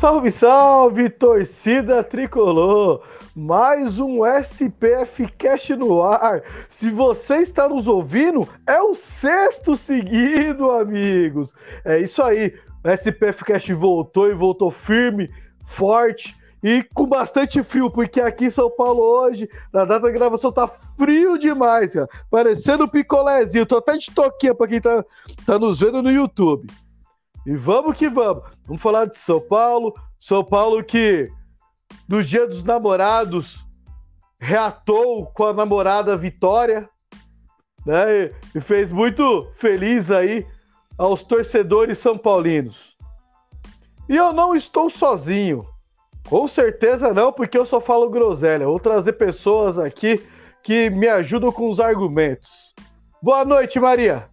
Salve, salve, torcida tricolor! Mais um SPF Cast no ar. Se você está nos ouvindo, é o sexto seguido, amigos. É isso aí. O SPF Cast voltou e voltou firme, forte e com bastante frio, porque aqui em São Paulo hoje, na data da gravação, tá frio demais, cara. Parecendo picolézinho. Tô até de toquinha para quem tá, tá nos vendo no YouTube. E vamos que vamos. Vamos falar de São Paulo. São Paulo que, no dia dos namorados, reatou com a namorada Vitória, né? E, e fez muito feliz aí aos torcedores são paulinos. E eu não estou sozinho. Com certeza não, porque eu só falo groselha. Vou trazer pessoas aqui que me ajudam com os argumentos. Boa noite, Maria.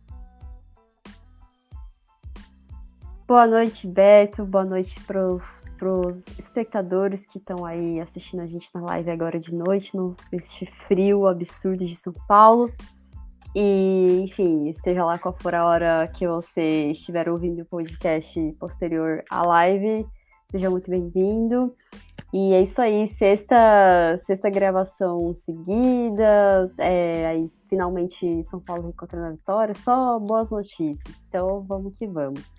Boa noite, Beto. Boa noite para os espectadores que estão aí assistindo a gente na live agora de noite, no, nesse frio absurdo de São Paulo. E, enfim, esteja lá qual for a hora que você estiver ouvindo o podcast posterior à live, seja muito bem-vindo. E é isso aí, sexta, sexta gravação seguida, é, aí finalmente São Paulo reencontrando a vitória, só boas notícias. Então vamos que vamos.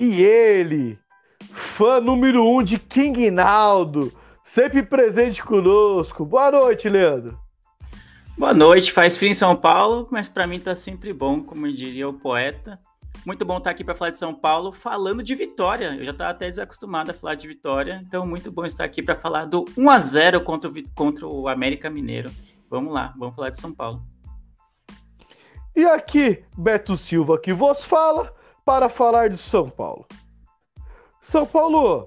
E ele, fã número um de King Naldo, sempre presente conosco. Boa noite, Leandro. Boa noite, faz frio em São Paulo, mas para mim tá sempre bom, como diria o poeta. Muito bom estar aqui para falar de São Paulo, falando de vitória. Eu já estava até desacostumado a falar de vitória, então muito bom estar aqui para falar do 1 a 0 contra o, contra o América Mineiro. Vamos lá, vamos falar de São Paulo. E aqui, Beto Silva que vos fala para falar de São Paulo. São Paulo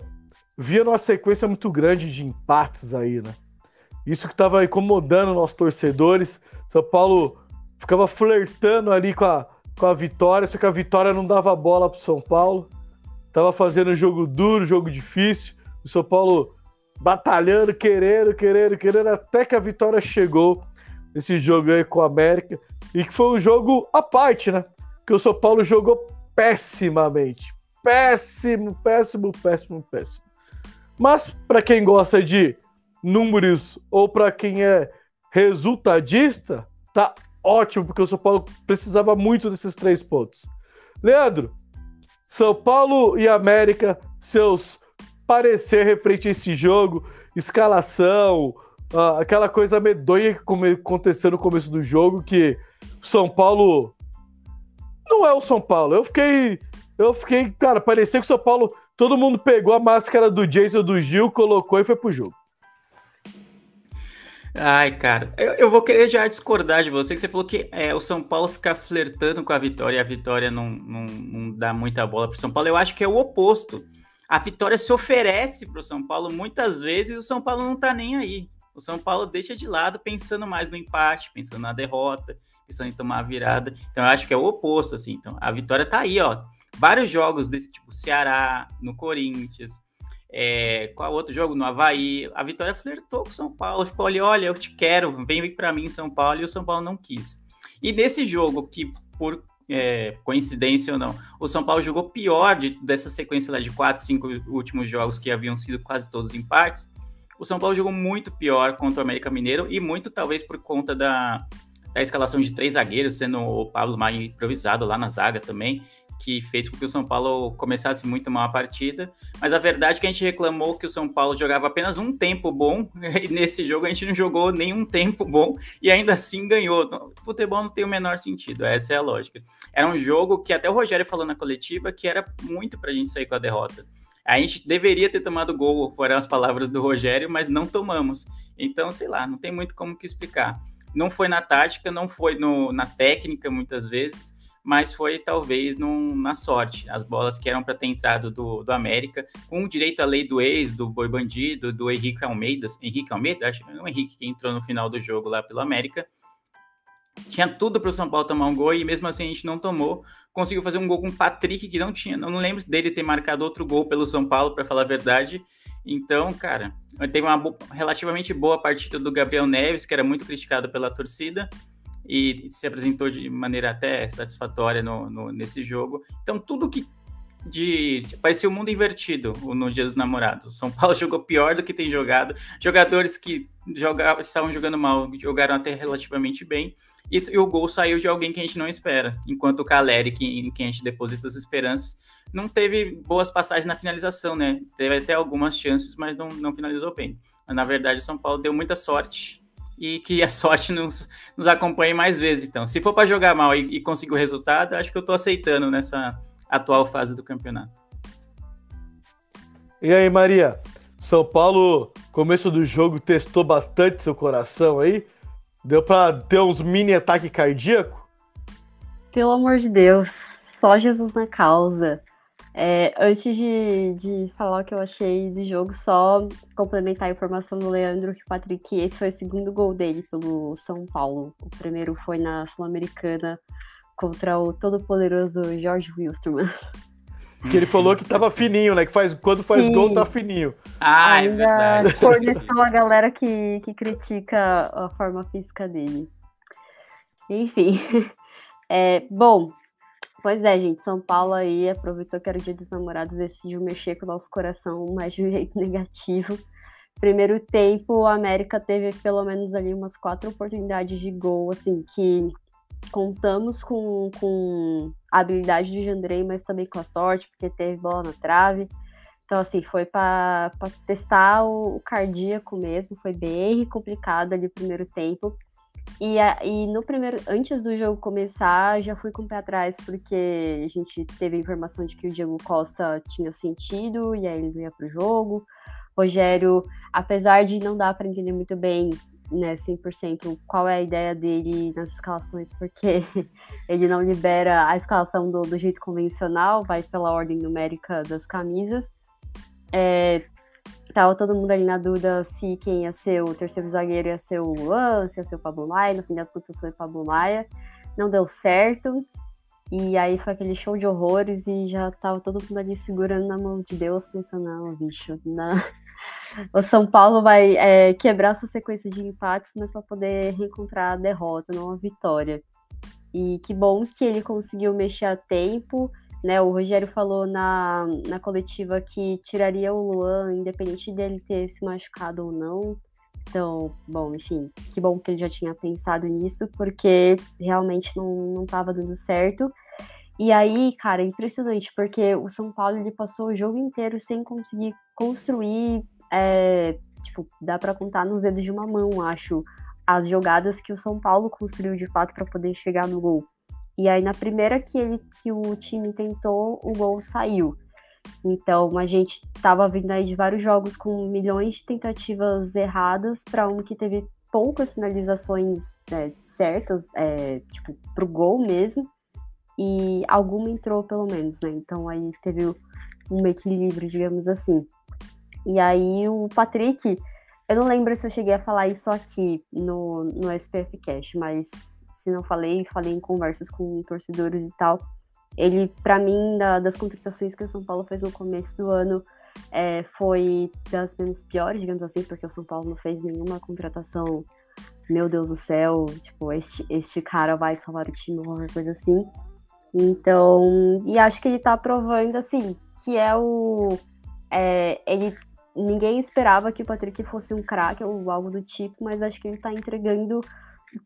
via uma sequência muito grande de empates aí, né? Isso que estava incomodando nossos torcedores. São Paulo ficava flertando ali com a, com a vitória, só que a vitória não dava bola para São Paulo. Tava fazendo jogo duro, jogo difícil. O São Paulo batalhando, querendo, querendo, querendo, até que a vitória chegou nesse jogo aí com o América. E que foi um jogo à parte, né? Que o São Paulo jogou pessimamente. Péssimo, péssimo, péssimo, péssimo. Mas para quem gosta de números ou para quem é resultadista, tá ótimo, porque o São Paulo precisava muito desses três pontos. Leandro, São Paulo e América, seus parecer referente a esse jogo, escalação, uh, aquela coisa medonha que aconteceu no começo do jogo, que São Paulo não é o São Paulo. Eu fiquei. Eu fiquei, cara, parecia que o São Paulo. Todo mundo pegou a máscara do Jason do Gil, colocou e foi pro jogo. Ai, cara, eu, eu, vou querer já discordar de você, que você falou que é, o São Paulo fica flertando com a vitória e a vitória não, não, não dá muita bola pro São Paulo. Eu acho que é o oposto. A vitória se oferece pro São Paulo muitas vezes e o São Paulo não tá nem aí. O São Paulo deixa de lado pensando mais no empate, pensando na derrota, pensando em tomar a virada. Então eu acho que é o oposto, assim. Então a vitória tá aí, ó. Vários jogos desse tipo, Ceará, no Corinthians, é, qual outro jogo? No Havaí. A Vitória flertou com o São Paulo, ficou ali, olha, eu te quero, vem para mim São Paulo, e o São Paulo não quis. E nesse jogo, que por é, coincidência ou não, o São Paulo jogou pior de, dessa sequência lá de quatro, cinco últimos jogos que haviam sido quase todos empates, o São Paulo jogou muito pior contra o América Mineiro e muito talvez por conta da, da escalação de três zagueiros, sendo o Pablo mais improvisado lá na zaga também, que fez com que o São Paulo começasse muito mal a partida. Mas a verdade é que a gente reclamou que o São Paulo jogava apenas um tempo bom, e nesse jogo a gente não jogou nenhum tempo bom e ainda assim ganhou. Então, futebol não tem o menor sentido, essa é a lógica. Era um jogo que até o Rogério falou na coletiva que era muito pra gente sair com a derrota. A gente deveria ter tomado gol, foram as palavras do Rogério, mas não tomamos. Então, sei lá, não tem muito como que explicar. Não foi na tática, não foi no, na técnica, muitas vezes. mas foi talvez num, na sorte. As bolas que eram para ter entrado do, do América, com direito à lei do ex, do Boi Bandido, do Henrique Almeida, Henrique Almeida, acho que é o Henrique que entrou no final do jogo lá pelo América. Tinha tudo para o São Paulo tomar um gol e mesmo assim a gente não tomou. Conseguiu fazer um gol com o Patrick, que não tinha, não lembro dele ter marcado outro gol pelo São Paulo, para falar a verdade. Então, cara, teve uma relativamente boa partida do Gabriel Neves, que era muito criticado pela torcida e se apresentou de maneira até satisfatória no, no nesse jogo. Então, tudo que de, de parecia o um mundo invertido no Dia dos Namorados. São Paulo jogou pior do que tem jogado. Jogadores que jogavam, estavam jogando mal jogaram até relativamente bem. E, e, o gol saiu de alguém que a gente não espera. Enquanto o Caleri, que, em quem a gente deposita as esperanças, não teve boas passagens na finalização, né? Teve até algumas chances, mas não, não finalizou bem. Mas, na verdade, o São Paulo deu muita sorte e que a sorte nos, nos acompanhe mais vezes. Então, se for para jogar mal e, e conseguir o resultado, acho que eu estou aceitando nessa atual fase do campeonato. E aí, Maria? São Paulo, começo do jogo, testou bastante seu coração aí? Deu para ter uns mini ataque cardíaco? Pelo amor de Deus, só Jesus na causa. É, antes de, de falar o que eu achei do jogo, só complementar a informação do Leandro que Patrick, esse foi o segundo gol dele pelo São Paulo. O primeiro foi na Sul-Americana contra o todo-poderoso George Wilstermann. Que ele falou que tava fininho, né? Que faz, quando faz Sim. gol, tá fininho. Ah, é Ainda é verdade. cornetou a galera que, que critica a forma física dele. Enfim. É, bom, Pois é, gente, São Paulo aí aproveitou que era o dia dos namorados, decidiu mexer com o nosso coração, mas de um jeito negativo. Primeiro tempo, a América teve pelo menos ali umas quatro oportunidades de gol, assim, que contamos com, com a habilidade do Jandrei, mas também com a sorte, porque teve bola na trave. Então, assim, foi para testar o, o, cardíaco mesmo, foi bem complicado ali o primeiro tempo. E, e no primeiro, antes do jogo começar, já fui com o pé atrás, porque a gente teve a informação de que o Diego Costa tinha sentido, e aí ele não ia pro jogo. Rogério, apesar de não dar para entender muito bem, né, 100% qual é a ideia dele nas escalações, porque ele não libera a escalação do, do jeito convencional, vai pela ordem numérica das camisas. É, Tava todo mundo ali na dúvida se quem ia ser o terceiro zagueiro ia ser o Luan, se ia ser o Pablo Maia. No fim das contas foi o Pablo Maia. Não deu certo. E aí foi aquele show de horrores e já tava todo mundo ali segurando na mão de Deus, pensando, não, bicho, não. o São Paulo vai é, quebrar essa sequência de empates, mas para poder reencontrar a derrota, não a vitória. E que bom que ele conseguiu mexer a tempo né, o Rogério falou na, na coletiva que tiraria o Luan, independente dele ter se machucado ou não. Então, bom, enfim, que bom que ele já tinha pensado nisso, porque realmente não estava dando certo. E aí, cara, impressionante, porque o São Paulo ele passou o jogo inteiro sem conseguir construir, é, tipo, dá para contar nos dedos de uma mão, acho, as jogadas que o São Paulo construiu de fato para poder chegar no gol. E aí, na primeira que, ele, que o time tentou, o gol saiu. Então, a gente estava vindo aí de vários jogos com milhões de tentativas erradas para um que teve poucas sinalizações né, certas, é, tipo, pro gol mesmo. E alguma entrou, pelo menos, né? Então, aí teve um equilíbrio, digamos assim. E aí, o Patrick, eu não lembro se eu cheguei a falar isso aqui no, no SPF Cash, mas se não falei, falei em conversas com torcedores e tal. Ele, para mim, da, das contratações que o São Paulo fez no começo do ano, é, foi das menos piores, digamos assim, porque o São Paulo não fez nenhuma contratação, meu Deus do céu, tipo, este, este cara vai salvar o time ou qualquer coisa assim. Então, e acho que ele tá provando, assim, que é o. É, ele ninguém esperava que o Patrick fosse um craque ou algo do tipo, mas acho que ele tá entregando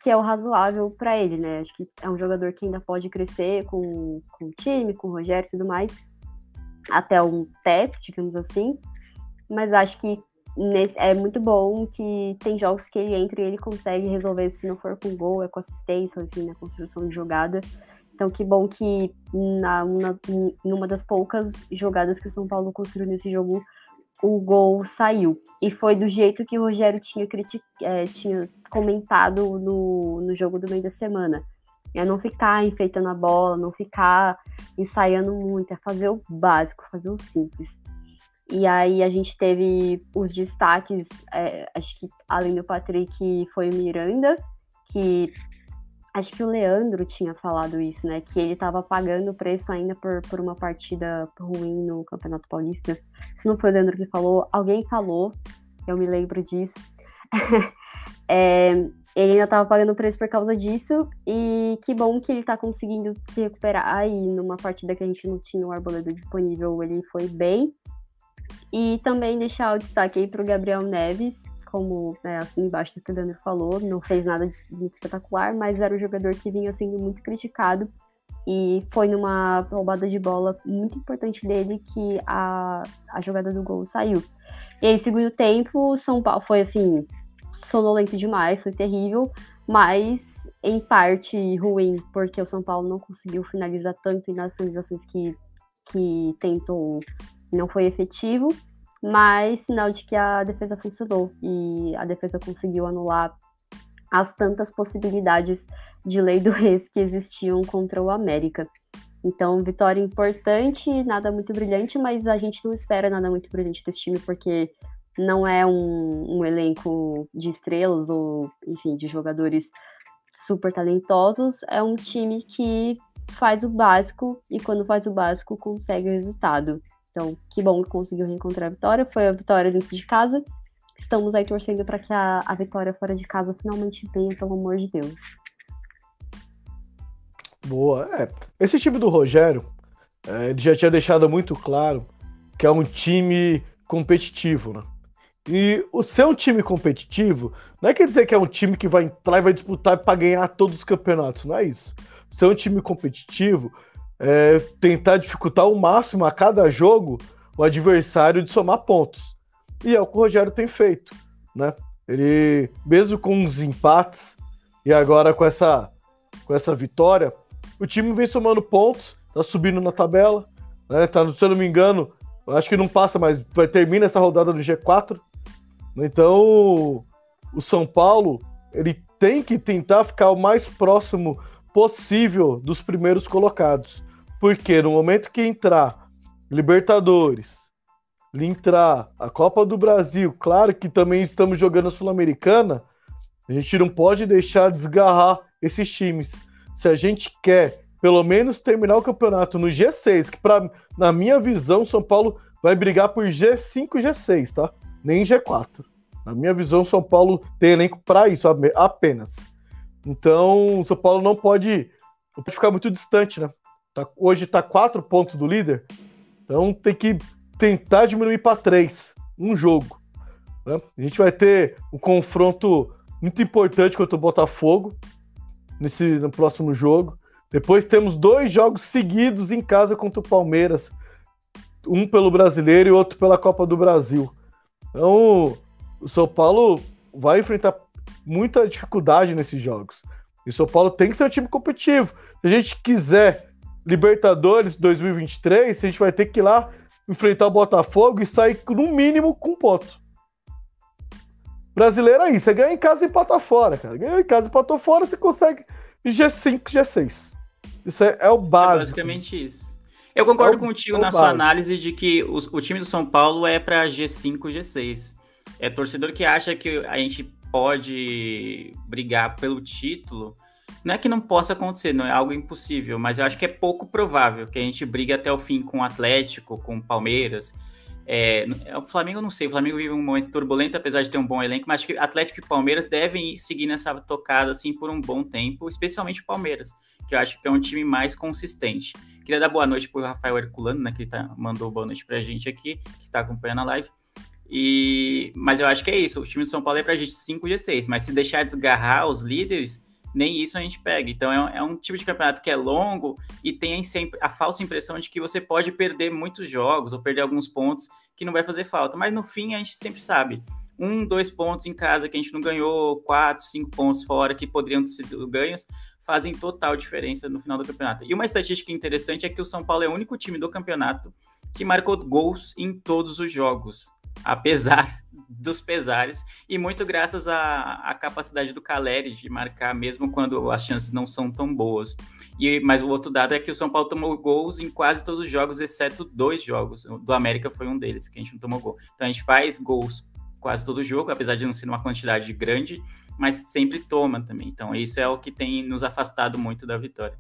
que é o razoável para ele, né? Acho que é um jogador que ainda pode crescer com, com o time, com o Rogério e tudo mais, até um teto, digamos assim. Mas acho que nesse, é muito bom que tem jogos que ele entra e ele consegue resolver, se não for com gol, é com assistência, enfim, na construção de jogada. Então, que bom que na, uma, em uma das poucas jogadas que o São Paulo construiu nesse jogo, o gol saiu. E foi do jeito que o Rogério tinha. É, tinha comentado no, no jogo do meio da semana. É não ficar enfeitando a bola, não ficar ensaiando muito, é fazer o básico, fazer o simples. E aí a gente teve os destaques, é, acho que além do Patrick foi o Miranda, que acho que o Leandro tinha falado isso, né? Que ele estava pagando o preço ainda por, por uma partida ruim no Campeonato Paulista. Se não foi o Leandro que falou, alguém falou, eu me lembro disso. é, ele ainda estava pagando o preço por causa disso, e que bom que ele está conseguindo se recuperar aí numa partida que a gente não tinha o Arboleda disponível, ele foi bem. E também deixar o destaque aí para o Gabriel Neves, como né, assim embaixo do que o Danilo falou, não fez nada de muito espetacular, mas era um jogador que vinha sendo muito criticado e foi numa roubada de bola muito importante dele que a, a jogada do gol saiu. E aí, segundo tempo, São Paulo foi assim, sonolento demais, foi terrível, mas em parte ruim, porque o São Paulo não conseguiu finalizar tanto nas finalizações que, que tentou não foi efetivo, mas sinal de que a defesa funcionou e a defesa conseguiu anular as tantas possibilidades de lei do ex que existiam contra o América. Então, vitória importante, nada muito brilhante, mas a gente não espera nada muito brilhante desse time, porque não é um, um elenco de estrelas ou, enfim, de jogadores super talentosos. É um time que faz o básico e, quando faz o básico, consegue o resultado. Então, que bom que conseguiu reencontrar a vitória. Foi a vitória dentro de casa. Estamos aí torcendo para que a, a vitória fora de casa finalmente venha, pelo amor de Deus. Boa. É, esse time do Rogério, é, ele já tinha deixado muito claro que é um time competitivo, né? E o ser um time competitivo não é quer dizer que é um time que vai entrar e vai disputar para ganhar todos os campeonatos, não é isso. Ser um time competitivo é, tentar dificultar ao máximo a cada jogo o adversário de somar pontos. E é o que o Rogério tem feito, né? Ele, mesmo com os empates e agora com essa, com essa vitória, o time vem somando pontos, tá subindo na tabela, né? Tá, se eu não me engano, acho que não passa, mas vai termina essa rodada no G4. Então, o São Paulo, ele tem que tentar ficar o mais próximo possível dos primeiros colocados. Porque no momento que entrar Libertadores, entrar a Copa do Brasil, claro que também estamos jogando a Sul-Americana, a gente não pode deixar desgarrar esses times. Se a gente quer pelo menos terminar o campeonato no G6, que pra, na minha visão, São Paulo vai brigar por G5 e G6, tá? Nem G4. Na minha visão, São Paulo tem elenco para isso apenas. Então, São Paulo não pode, não pode ficar muito distante, né? Tá, hoje está quatro pontos do líder, então tem que tentar diminuir para três, um jogo. Né? A gente vai ter um confronto muito importante contra o Botafogo nesse no próximo jogo. Depois temos dois jogos seguidos em casa contra o Palmeiras, um pelo Brasileiro e outro pela Copa do Brasil. Então, o São Paulo vai enfrentar muita dificuldade nesses jogos. E o São Paulo tem que ser um time competitivo. Se a gente quiser Libertadores 2023, a gente vai ter que ir lá enfrentar o Botafogo e sair no mínimo com um ponto. Brasileiro aí, você ganha em casa e empata fora, cara. Ganhou em casa e empatou fora, você consegue G5, G6. Isso é, é o básico. É basicamente isso. Eu concordo é o, contigo é na básico. sua análise de que o, o time do São Paulo é para G5, G6. É torcedor que acha que a gente pode brigar pelo título não é que não possa acontecer, não é algo impossível, mas eu acho que é pouco provável que a gente brigue até o fim com o Atlético, com o Palmeiras. É, o Flamengo, não sei, o Flamengo vive um momento turbulento, apesar de ter um bom elenco, mas acho que Atlético e Palmeiras devem seguir nessa tocada assim por um bom tempo, especialmente o Palmeiras, que eu acho que é um time mais consistente. Queria dar boa noite para o Rafael Herculano, né, que tá, mandou boa noite para a gente aqui, que está acompanhando a live. E, mas eu acho que é isso, o time de São Paulo é a gente 5 G6, mas se deixar desgarrar os líderes, nem isso a gente pega. Então é, é, um tipo de campeonato que é longo e tem sempre a falsa impressão de que você pode perder muitos jogos ou perder alguns pontos que não vai fazer falta. Mas no fim a gente sempre sabe. Um, dois pontos em casa que a gente não ganhou, quatro, cinco pontos fora que poderiam ter sido ganhos, fazem total diferença no final do campeonato. E uma estatística interessante é que o São Paulo é o único time do campeonato que marcou gols em todos os jogos. Apesar dos pesares, e muito graças à, à capacidade do Caleri de marcar, mesmo quando as chances não são tão boas. E, mas o outro dado é que o São Paulo tomou gols em quase todos os jogos, exceto dois jogos. Do América foi um deles, que a gente não tomou gol. Então a gente faz gols quase todo jogo, apesar de não ser uma quantidade grande, mas sempre toma também. Então isso é o que tem nos afastado muito da vitória.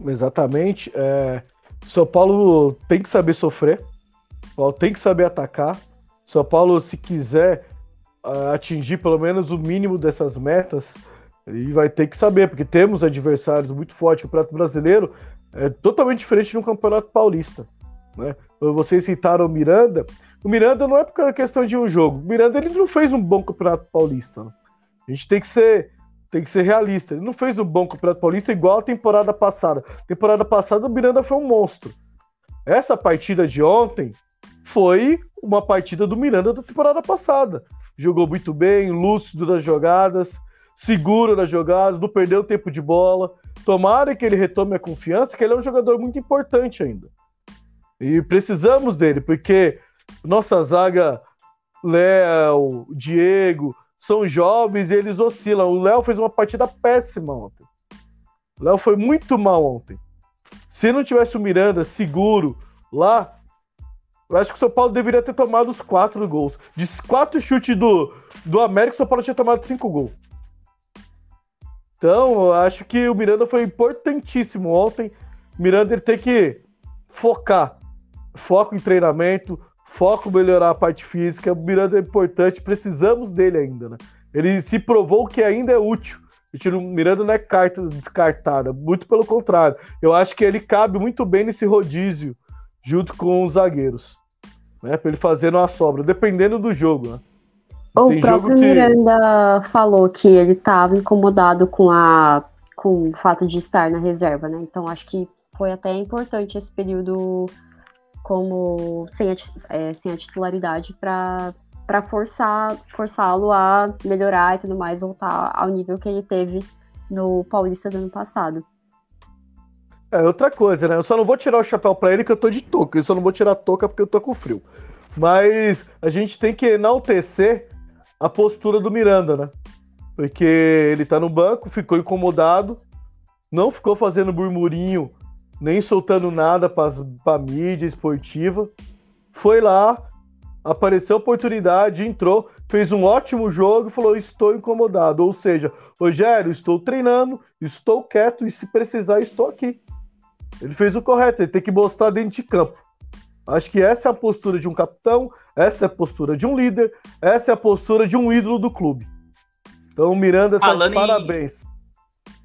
Exatamente. É... São Paulo tem que saber sofrer, São Paulo tem que saber atacar. São Paulo, se quiser uh, atingir pelo menos o mínimo dessas metas, e vai ter que saber, porque temos adversários muito fortes. O Campeonato Brasileiro é totalmente diferente de um Campeonato Paulista. Né? Vocês citaram o Miranda. O Miranda não é por questão de um jogo. O Miranda ele não fez um bom Campeonato Paulista. Né? A gente tem que ser tem que ser realista. Ele não fez um bom Campeonato Paulista igual a temporada passada. Temporada passada o Miranda foi um monstro. Essa partida de ontem foi uma partida do Miranda da temporada passada. Jogou muito bem, lúcido das jogadas, seguro nas jogadas, não perdeu tempo de bola. Tomara que ele retome a confiança, que ele é um jogador muito importante ainda. E precisamos dele, porque nossa zaga, Léo, Diego, são jovens e eles oscilam. O Léo fez uma partida péssima ontem. O Léo foi muito mal ontem. Se não tivesse o Miranda seguro lá, eu acho que o São Paulo deveria ter tomado os quatro gols. De quatro chutes do, do América, o São Paulo tinha tomado cinco gols. Então, eu acho que o Miranda foi importantíssimo ontem. O Miranda ele tem que focar. Foco em treinamento, foco em melhorar a parte física. O Miranda é importante, precisamos dele ainda, né? Ele se provou que ainda é útil. O Miranda não é carta descartada, muito pelo contrário. Eu acho que ele cabe muito bem nesse rodízio junto com os zagueiros, né? Para ele fazer uma sobra, dependendo do jogo, né? O Tem próprio Miranda falou que ele estava incomodado com, a, com o fato de estar na reserva, né? Então acho que foi até importante esse período como sem a, é, sem a titularidade para para forçar forçá-lo a melhorar e tudo mais, voltar ao nível que ele teve no Paulista do ano passado. É outra coisa, né? Eu só não vou tirar o chapéu para ele que eu tô de touca. Eu só não vou tirar a touca porque eu tô com frio. Mas a gente tem que enaltecer a postura do Miranda, né? Porque ele tá no banco, ficou incomodado, não ficou fazendo burmurinho, nem soltando nada para mídia esportiva. Foi lá, apareceu a oportunidade, entrou, fez um ótimo jogo e falou: Estou incomodado. Ou seja, Rogério, estou treinando, estou quieto e se precisar, estou aqui. Ele fez o correto, ele tem que mostrar dentro de campo. Acho que essa é a postura de um capitão, essa é a postura de um líder, essa é a postura de um ídolo do clube. Então, Miranda tá de parabéns. Em...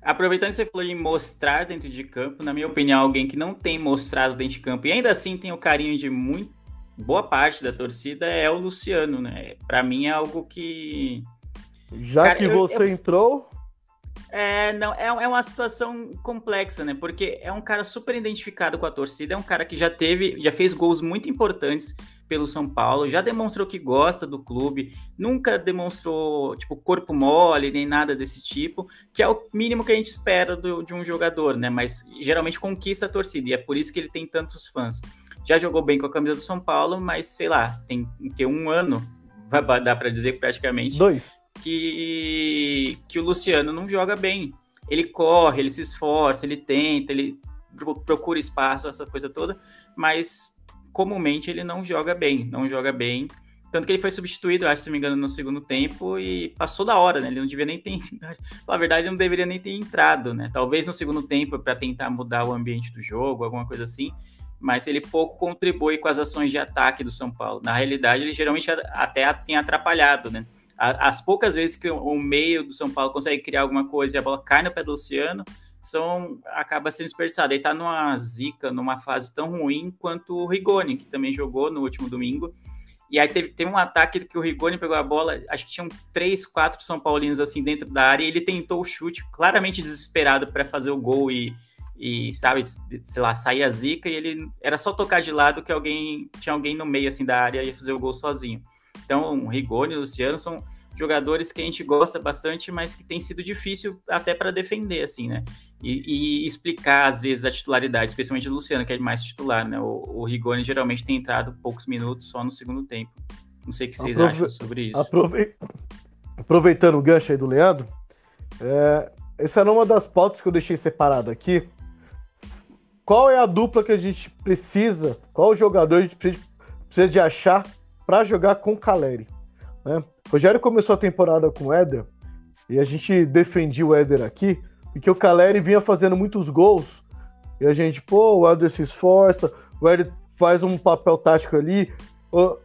Aproveitando que você falou de mostrar dentro de campo, na minha opinião, alguém que não tem mostrado dentro de campo e ainda assim tem o carinho de muito boa parte da torcida é o Luciano, né? Para mim é algo que já Cara, que você eu... entrou, é, não, é, é uma situação complexa, né? Porque é um cara super identificado com a torcida, é um cara que já teve, já fez gols muito importantes pelo São Paulo, já demonstrou que gosta do clube, nunca demonstrou, tipo, corpo mole, nem nada desse tipo, que é o mínimo que a gente espera do, de um jogador, né? Mas geralmente conquista a torcida, e é por isso que ele tem tantos fãs. Já jogou bem com a camisa do São Paulo, mas sei lá, tem que um ano, vai dar para dizer praticamente. Dois que, que o Luciano não joga bem. Ele corre, ele se esforça, ele tenta, ele procura espaço, essa coisa toda, mas comumente ele não joga bem, não joga bem. Tanto que ele foi substituído, acho, se não me engano, no segundo tempo e passou da hora, né? Ele não devia nem ter. Na verdade, não deveria nem ter entrado, né? Talvez no segundo tempo para tentar mudar o ambiente do jogo, alguma coisa assim. Mas ele pouco contribui com as ações de ataque do São Paulo. Na realidade, ele geralmente até tem atrapalhado, né? As poucas vezes que o meio do São Paulo consegue criar alguma coisa e a bola cai no pé do Luciano, são, acaba sendo desperdiçado. Ele tá numa zica, numa fase tão ruim quanto o Rigoni, que também jogou no último domingo. E aí teve, teve um ataque que o Rigoni pegou a bola, acho que tinham três, quatro São Paulinos assim dentro da área, e ele tentou o chute, claramente desesperado para fazer o gol e, e, sabe, sei lá, sair a zica, e ele era só tocar de lado que alguém tinha alguém no meio assim da área e fazer o gol sozinho. Então, o Rigoni e o Luciano são jogadores que a gente gosta bastante, mas que tem sido difícil até para defender, assim, né? E, e, explicar, às vezes, a titularidade, especialmente o Luciano, que é mais titular, né? O, o Rigoni geralmente tem entrado poucos minutos só no segundo tempo. Não sei o que vocês Aprove... acham sobre isso. Aprove... Aproveitando o gancho aí do Leandro, é... essa era uma das pautas que eu deixei separado aqui. Qual é a dupla que a gente precisa, qual o jogador a gente precisa de achar para jogar com o Caleri? Né? Rogério começou a temporada com o Éder e a gente defendia o Éder aqui, porque o Caleri vinha fazendo muitos gols e a gente, pô, o Éder se esforça, o Éder faz um papel tático ali,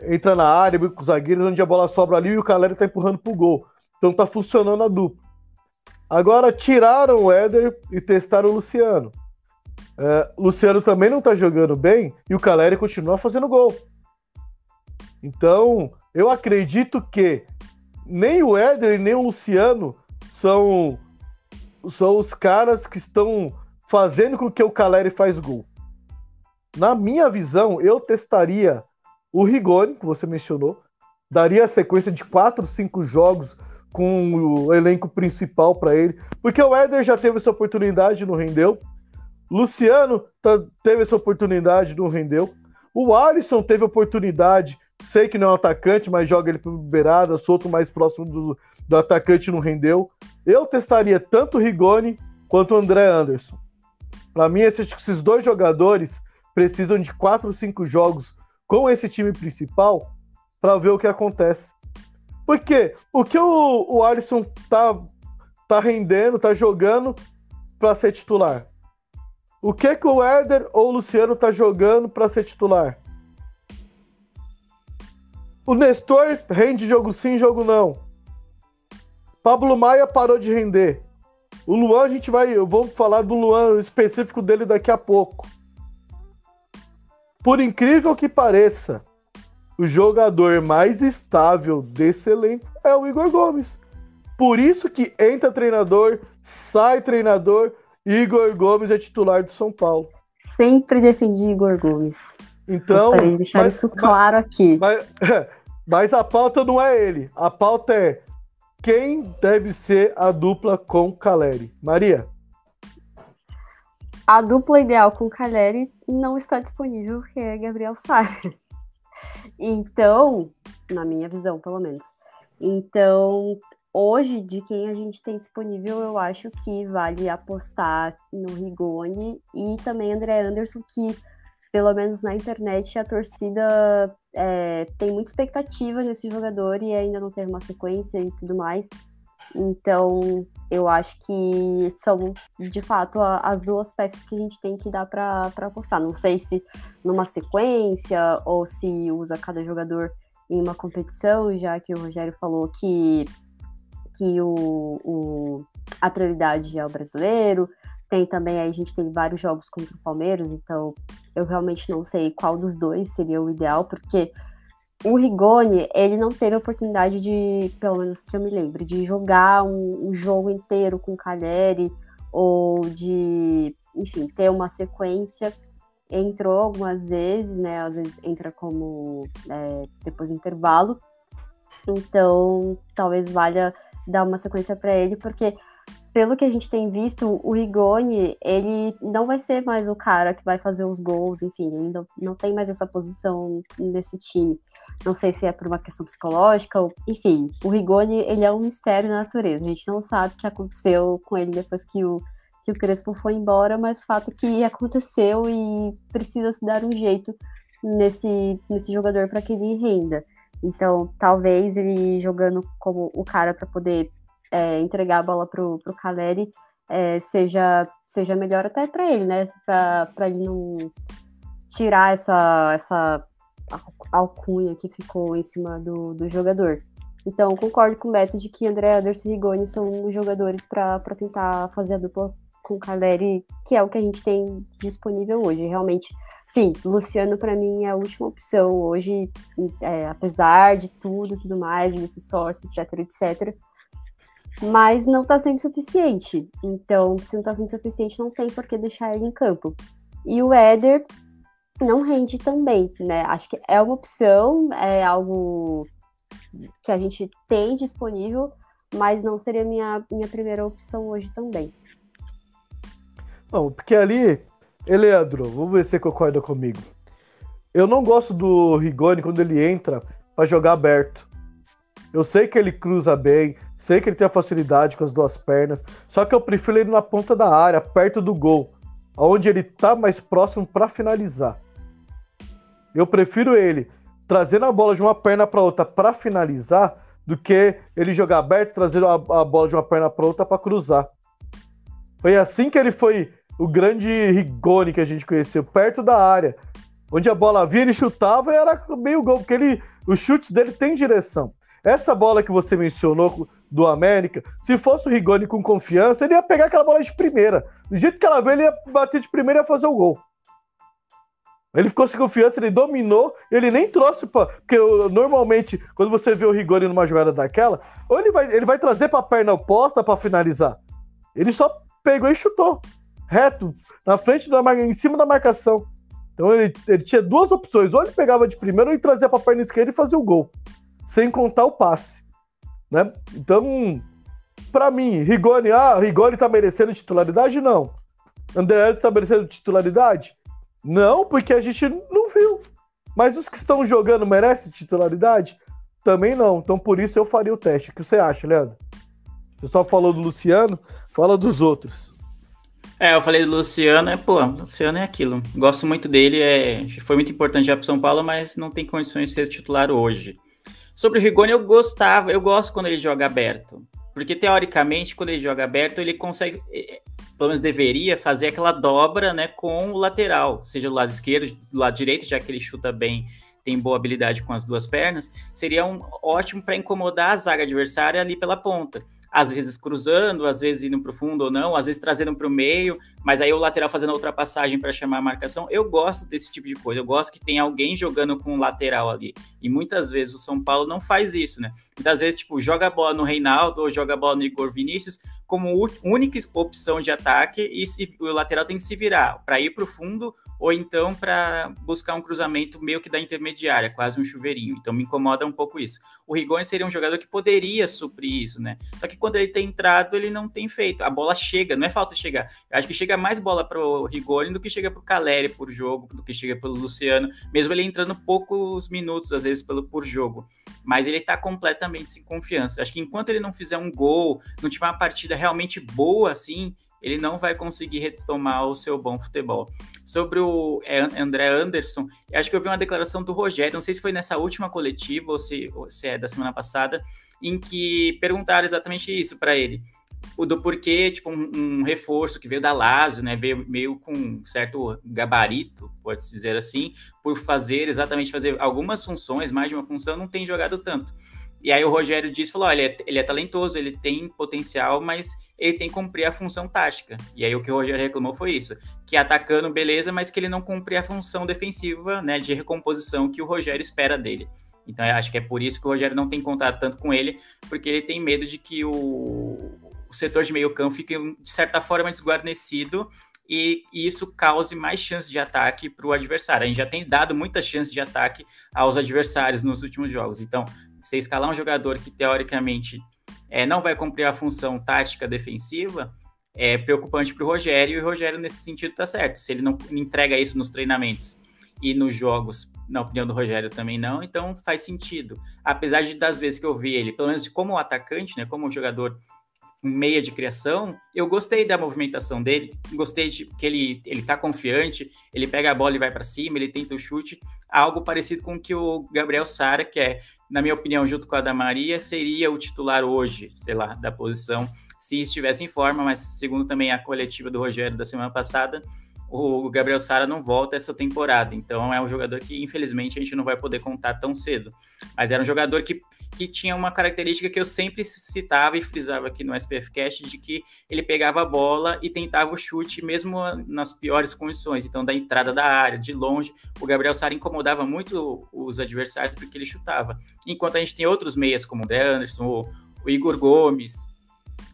entra na área, com os zagueiros, onde a bola sobra ali e o Caleri tá empurrando pro gol. Então tá funcionando a dupla. Agora tiraram o Éder e testaram o Luciano. É, Luciano também não tá jogando bem e o Caleri continua fazendo gol. Então, eu acredito que nem o Éder nem o Luciano são, são os caras que estão fazendo com que o Caleri faz gol. Na minha visão, eu testaria o Rigoni, que você mencionou, daria a sequência de 4, 5 jogos com o elenco principal para ele, porque o Éder já teve essa oportunidade e não rendeu. Luciano teve essa oportunidade, não rendeu. O Alisson teve oportunidade, sei que não é um atacante, mas joga ele por beirada, solto mais próximo do, do atacante, não rendeu. Eu testaria tanto o Rigoni quanto o André Anderson. Para mim, esses, dois jogadores precisam de 4 ou 5 jogos com esse time principal para ver o que acontece. Porque o que o, o Alisson tá, tá rendendo, tá jogando para ser titular? O que que o Éder ou o Luciano tá jogando para ser titular? O Nestor rende jogo sim, jogo não. Pablo Maia parou de render. O Luan, a gente vai. Eu vou falar do Luan específico dele daqui a pouco. Por incrível que pareça, o jogador mais estável desse elenco é o Igor Gomes. Por isso que entra treinador, sai treinador, Igor Gomes é titular de São Paulo. Sempre defendi Igor Gomes. Então, Gostaria de deixar mas, isso claro mas, aqui. Mas, mas a pauta não é ele. A pauta é quem deve ser a dupla com Caleri. Maria a dupla ideal com Caleri não está disponível, que é Gabriel Sara. Então, na minha visão, pelo menos. Então, hoje, de quem a gente tem disponível, eu acho que vale apostar no Rigoni e também André Anderson, que, pelo menos na internet, a torcida é, tem muita expectativa nesse jogador e ainda não teve uma sequência e tudo mais. Então, eu acho que são, de fato, as duas peças que a gente tem que dar para apostar. Não sei se numa sequência ou se usa cada jogador em uma competição, já que o Rogério falou que, que o, o, a prioridade é o brasileiro. Tem também, aí a gente tem vários jogos contra o Palmeiras, então eu realmente não sei qual dos dois seria o ideal, porque o Rigoni, ele não teve a oportunidade de, pelo menos que eu me lembre, de jogar um, um jogo inteiro com o Cagliari ou de, enfim, ter uma sequência. Entrou algumas vezes, né? Às vezes entra como é, depois do intervalo. Então, talvez valha dar uma sequência para ele, porque pelo que a gente tem visto, o Rigoni, ele não vai ser mais o cara que vai fazer os gols, enfim, ele não, tem mais essa posição nesse time. Não sei se é por uma questão psicológica, ou, enfim, o Rigoni, ele é um mistério da natureza. A gente não sabe o que aconteceu com ele depois que o, que o Crespo foi embora, mas o fato é que aconteceu e precisa se dar um jeito nesse, nesse jogador para que ele renda. Então, talvez ele jogando como o cara para poder é, entregar a bola pro, pro Caleri é, seja, seja melhor até para ele, né? Para ele não tirar essa, essa alcunha que ficou em cima do, do jogador. Então, concordo com o Beto de que André Anderson e Rigoni são os jogadores para tentar fazer a dupla com o Caleri, que é o que a gente tem disponível hoje. Realmente, sim, Luciano para mim é a última opção hoje, é, apesar de tudo, tudo mais, desse sócio, etc, etc mas não está sendo suficiente. Então, se não está sendo suficiente, não tem por que deixar ele em campo. E o Éder não rende também, né? Acho que é uma opção, é algo que a gente tem disponível, mas não seria minha, minha primeira opção hoje também. Não, porque ali, Eleandro, vamos ver se você concorda comigo. Eu não gosto do Rigoni quando ele entra para jogar aberto. Eu sei que ele cruza bem, sei que ele tem a facilidade com as duas pernas, só que eu prefiro ele na ponta da área, perto do gol, onde ele tá mais próximo para finalizar. Eu prefiro ele trazendo a bola de uma perna para outra para finalizar do que ele jogar aberto, trazendo a, a bola de uma perna para outra para cruzar. Foi assim que ele foi o grande Rigoni que a gente conheceu, perto da área. Onde a bola vinha, ele chutava e era meio gol, porque ele, os chutes dele têm direção. Essa bola que você mencionou do América, se fosse o Rigoni com confiança, ele ia pegar aquela bola de primeira. Do jeito que ela veio, ele ia bater de primeira e ia fazer o gol. Ele ficou sem confiança, ele dominou, ele nem trouxe para. Porque normalmente, quando você vê o Rigoni numa jogada daquela, ou ele vai, ele vai trazer para a perna oposta para finalizar. Ele só pegou e chutou. Reto, na frente da em cima da marcação. Então ele, ele tinha duas opções: ou ele pegava de primeiro ou ele trazia para a perna esquerda e fazia o gol sem contar o passe. Né? Então, para mim, Rigoni, ah, Rigoni tá merecendo titularidade? Não. André está merecendo titularidade? Não, porque a gente não viu. Mas os que estão jogando merecem titularidade? Também não. Então, por isso eu faria o teste. O que você acha, Leandro? Você só falou do Luciano, fala dos outros. É, eu falei do Luciano, é, pô, Luciano é aquilo. Gosto muito dele, é, foi muito importante já para São Paulo, mas não tem condições de ser titular hoje. Sobre o Rigoni, eu gostava, eu gosto quando ele joga aberto. Porque, teoricamente, quando ele joga aberto, ele consegue, é, é, pelo menos deveria, fazer aquela dobra né, com o lateral, seja do lado esquerdo, do lado direito, já que ele chuta bem, tem boa habilidade com as duas pernas, seria um ótimo para incomodar a zaga adversária ali pela ponta às vezes cruzando, às vezes indo para o fundo ou não, às vezes trazendo para o meio, mas aí o lateral fazendo a ultrapassagem para chamar a marcação. Eu gosto desse tipo de coisa, eu gosto que tem alguém jogando com o lateral ali. E muitas vezes o São Paulo não faz isso, né? Muitas vezes, tipo, joga a bola no Reinaldo ou joga a bola no Igor Vinícius como única opção de ataque e se, o lateral tem que se virar para ir para o fundo ou então para buscar um cruzamento meio que da intermediária, quase um chuveirinho. Então me incomoda um pouco isso. O Rigoni seria um jogador que poderia suprir isso, né? Só que quando ele tem entrado, ele não tem feito. A bola chega, não é falta chegar. Eu acho que chega mais bola para o Rigoni do que chega para o Caleri por jogo, do que chega pelo Luciano, mesmo ele entrando poucos minutos, às vezes, pelo, por jogo. Mas ele está completamente sem confiança. Eu acho que enquanto ele não fizer um gol, não tiver uma partida realmente boa, assim, ele não vai conseguir retomar o seu bom futebol. Sobre o é, André Anderson, acho que eu vi uma declaração do Rogério, não sei se foi nessa última coletiva ou se, ou se é da semana passada, em que perguntaram exatamente isso para ele. O do porquê, tipo, um, um, reforço que veio da Lazio, né, veio meio com certo gabarito, pode-se dizer assim, por fazer exatamente fazer algumas funções, mais de uma função, não tem jogado tanto. E aí o Rogério disse, falou, olha, ele é, ele é talentoso, ele tem potencial, mas ele tem que cumprir a função tática. E aí o que o Rogério reclamou foi isso, que atacando, beleza, mas que ele não cumpria a função defensiva, né, de recomposição que o Rogério espera dele. Então acho que é por isso que o Rogério não tem contato tanto com ele, porque ele tem medo de que o, o setor de meio campo fique, de certa forma, desguarnecido e, e isso cause mais chances de ataque para o adversário. A gente já tem dado muitas chances de ataque aos adversários nos últimos jogos. Então, você escalar um jogador que, teoricamente, é, não vai cumprir a função tática defensiva, é preocupante para o Rogério, e o Rogério, nesse sentido, está certo. Se ele não entrega isso nos treinamentos e nos jogos, na opinião do Rogério também não, então faz sentido. Apesar de das vezes que eu vi ele, pelo menos como atacante, né, como jogador meia de criação, eu gostei da movimentação dele, gostei de que ele ele tá confiante, ele pega a bola e vai para cima, ele tenta o chute, algo parecido com o que o Gabriel Sara, que é, na minha opinião, junto com a da Maria, seria o titular hoje, sei lá, da posição, se estivesse em forma, mas segundo também a coletiva do Rogério da semana passada, o Gabriel Sara não volta essa temporada, então é um jogador que infelizmente a gente não vai poder contar tão cedo. Mas era um jogador que, que tinha uma característica que eu sempre citava e frisava aqui no SPF Cast, de que ele pegava a bola e tentava o chute mesmo nas piores condições, então da entrada da área, de longe, o Gabriel Sara incomodava muito os adversários porque ele chutava. Enquanto a gente tem outros meias como o André Anderson, o, o Igor Gomes,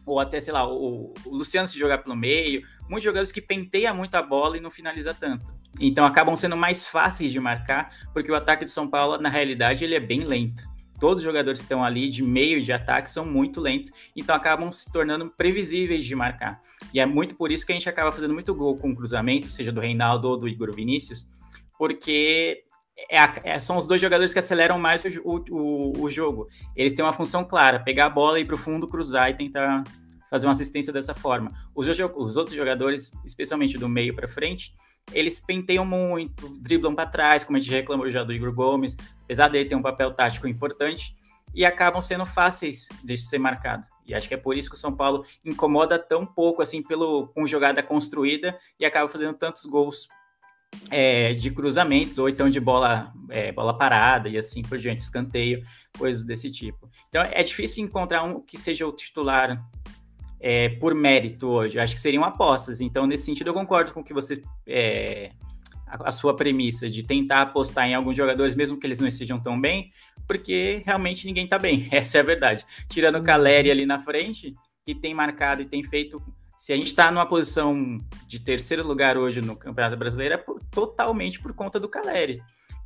ou até, sei lá, o, o, Luciano se jogar pelo meio, muitos jogadores que penteia muito a bola e não finaliza tanto. Então acabam sendo mais fáceis de marcar, porque o ataque do São Paulo, na realidade, ele é bem lento. Todos os jogadores que estão ali de meio e de ataque são muito lentos, então acabam se tornando previsíveis de marcar. E é muito por isso que a gente acaba fazendo muito gol com cruzamento, seja do Reinaldo ou do Igor Vinícius, porque é, é, são os dois jogadores que aceleram mais o, o, o, jogo. Eles têm uma função clara: pegar a bola, ir para o fundo, cruzar e tentar fazer uma assistência dessa forma. Os, os outros jogadores, especialmente do meio para frente, eles penteiam muito, driblam para trás, como a gente reclamou já do Igor Gomes, apesar dele ter um papel tático importante, e acabam sendo fáceis de ser marcado. E acho que é por isso que o São Paulo incomoda tão pouco assim pelo com jogada construída e acaba fazendo tantos gols é, de cruzamentos ou então de bola é, bola parada e assim por diante, escanteio, coisas desse tipo. Então é difícil encontrar um que seja o titular é, por mérito hoje. Acho que seriam apostas. Então, nesse sentido, eu concordo com que você. É, a, a, sua premissa de tentar apostar em alguns jogadores, mesmo que eles não estejam tão bem, porque realmente ninguém está bem. Essa é a verdade. Tirando o Caleri ali na frente, que tem marcado e tem feito. Se a gente está numa posição de terceiro lugar hoje no Campeonato Brasileiro, é por, totalmente por conta do Caleri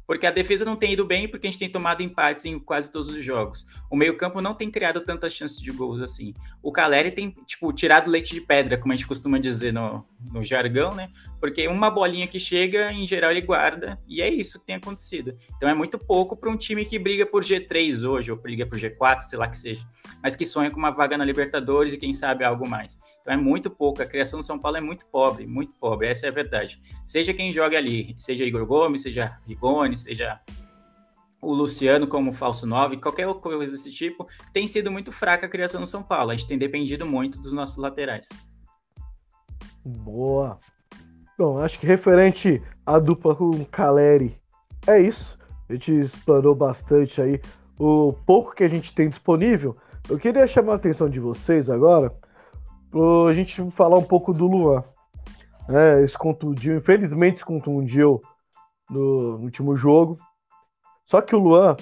porque a defesa não tem ido bem porque a gente tem tomado empates em quase todos os jogos. O meio-campo não tem criado tantas chances de gols assim. O Caleri tem, tipo, tirado leite de pedra, como a gente costuma dizer no, no jargão, né? Porque uma bolinha que chega, em geral, ele guarda, e é isso que tem acontecido. Então é muito pouco para um time que briga por G3 hoje, ou briga por G4, sei lá que seja, mas que sonha com uma vaga na Libertadores e quem sabe algo mais. Então é muito pouco. A criação do São Paulo é muito pobre, muito pobre, essa é a verdade. Seja quem joga ali, seja Igor Gomes, seja Rigoni, seja o Luciano como falso 9, qualquer coisa desse tipo, tem sido muito fraca a criação no São Paulo. A gente tem dependido muito dos nossos laterais. Boa. Bom, acho que referente à dupla com Caleri, é isso. A gente explorou bastante aí o pouco que a gente tem disponível. Eu queria chamar a atenção de vocês agora para a gente falar um pouco do Luan. É, esse contundiu, infelizmente se contundiu no, no último jogo. Só que o Luan,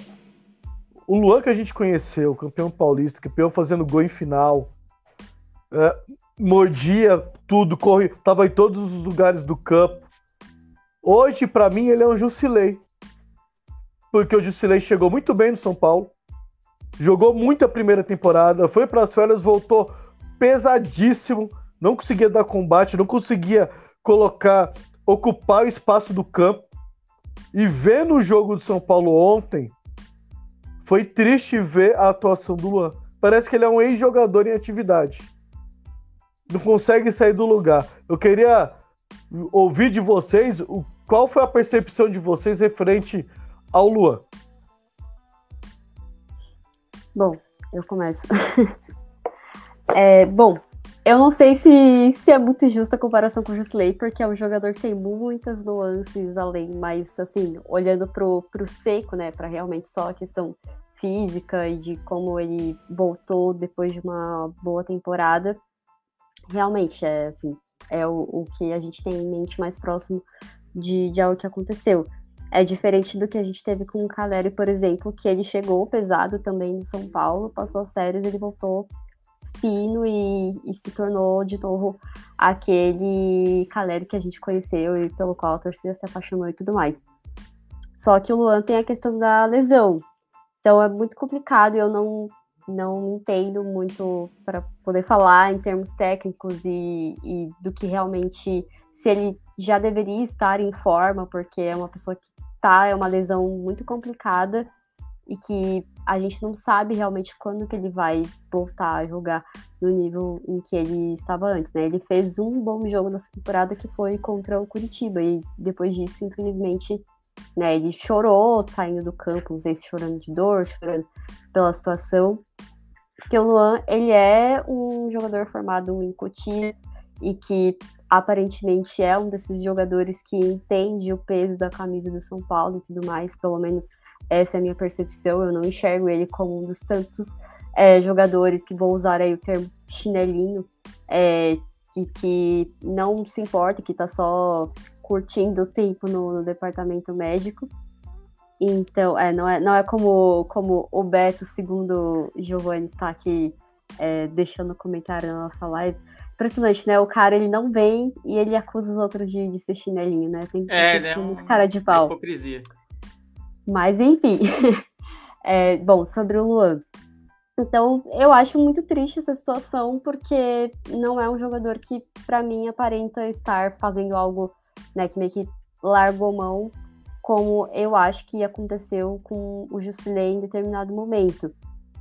o Luan que a gente conheceu, campeão paulista, campeão fazendo gol em final, é, mordia tudo, corre, tava em todos os lugares do campo. Hoje, para mim, ele é um Jusilei. Porque o Jusilei chegou muito bem no São Paulo, jogou muito a primeira temporada, foi para as férias, voltou pesadíssimo, não conseguia dar combate, não conseguia colocar, ocupar o espaço do campo. E vendo o jogo do São Paulo ontem, foi triste ver a atuação do Luan. Parece que ele é um ex-jogador em atividade não consegue sair do lugar. Eu queria ouvir de vocês o, qual foi a percepção de vocês referente ao Luan. Bom, eu começo. é, bom, eu não sei se, se é muito justa a comparação com o Jusley, porque é um jogador que tem muitas nuances além, mas assim, olhando pro, pro seco, né, para realmente só a questão física e de como ele voltou depois de uma boa temporada, realmente é assim, é o, o que a gente tem em mente mais próximo de, de algo que aconteceu. É diferente do que a gente teve com o Caleri, por exemplo, que ele chegou pesado também no São Paulo, passou as séries, ele voltou fino e, e, se tornou de novo aquele Caleri que a gente conheceu e pelo qual a torcida se apaixonou e tudo mais. Só que o Luan tem a questão da lesão. Então é muito complicado e eu não não entendo muito para poder falar em termos técnicos e, e, do que realmente se ele já deveria estar em forma, porque é uma pessoa que tá, é uma lesão muito complicada e que a gente não sabe realmente quando que ele vai voltar a jogar no nível em que ele estava antes, né? Ele fez um bom jogo nessa temporada que foi contra o Curitiba e depois disso, infelizmente, né, ele chorou saindo do campo, não sei se chorando de dor, chorando pela situação, porque o Luan, ele é um jogador formado em Cotia e que aparentemente é um desses jogadores que entende o peso da camisa do São Paulo e tudo mais, pelo menos essa é a minha percepção, eu não enxergo ele como um dos tantos é, jogadores que vou usar aí o termo chinelinho, é, que, que não se importa, que tá só curtindo o tempo no, no departamento médico. Então, é, não é, não é como, como o Beto, segundo Giovanni, está aqui é, deixando comentário na nossa live. Impressionante, né? O cara, ele não vem e ele acusa os outros de, de ser chinelinho, né? Tem, é, tem, né? muito cara de pau. hipocrisia. Mas, enfim. É, bom, sobre o Luan. Então, eu acho muito triste essa situação, porque não é um jogador que, para mim, aparenta estar fazendo algo né, que meio que largou mão, como eu acho que aconteceu com o Jusilei em determinado momento.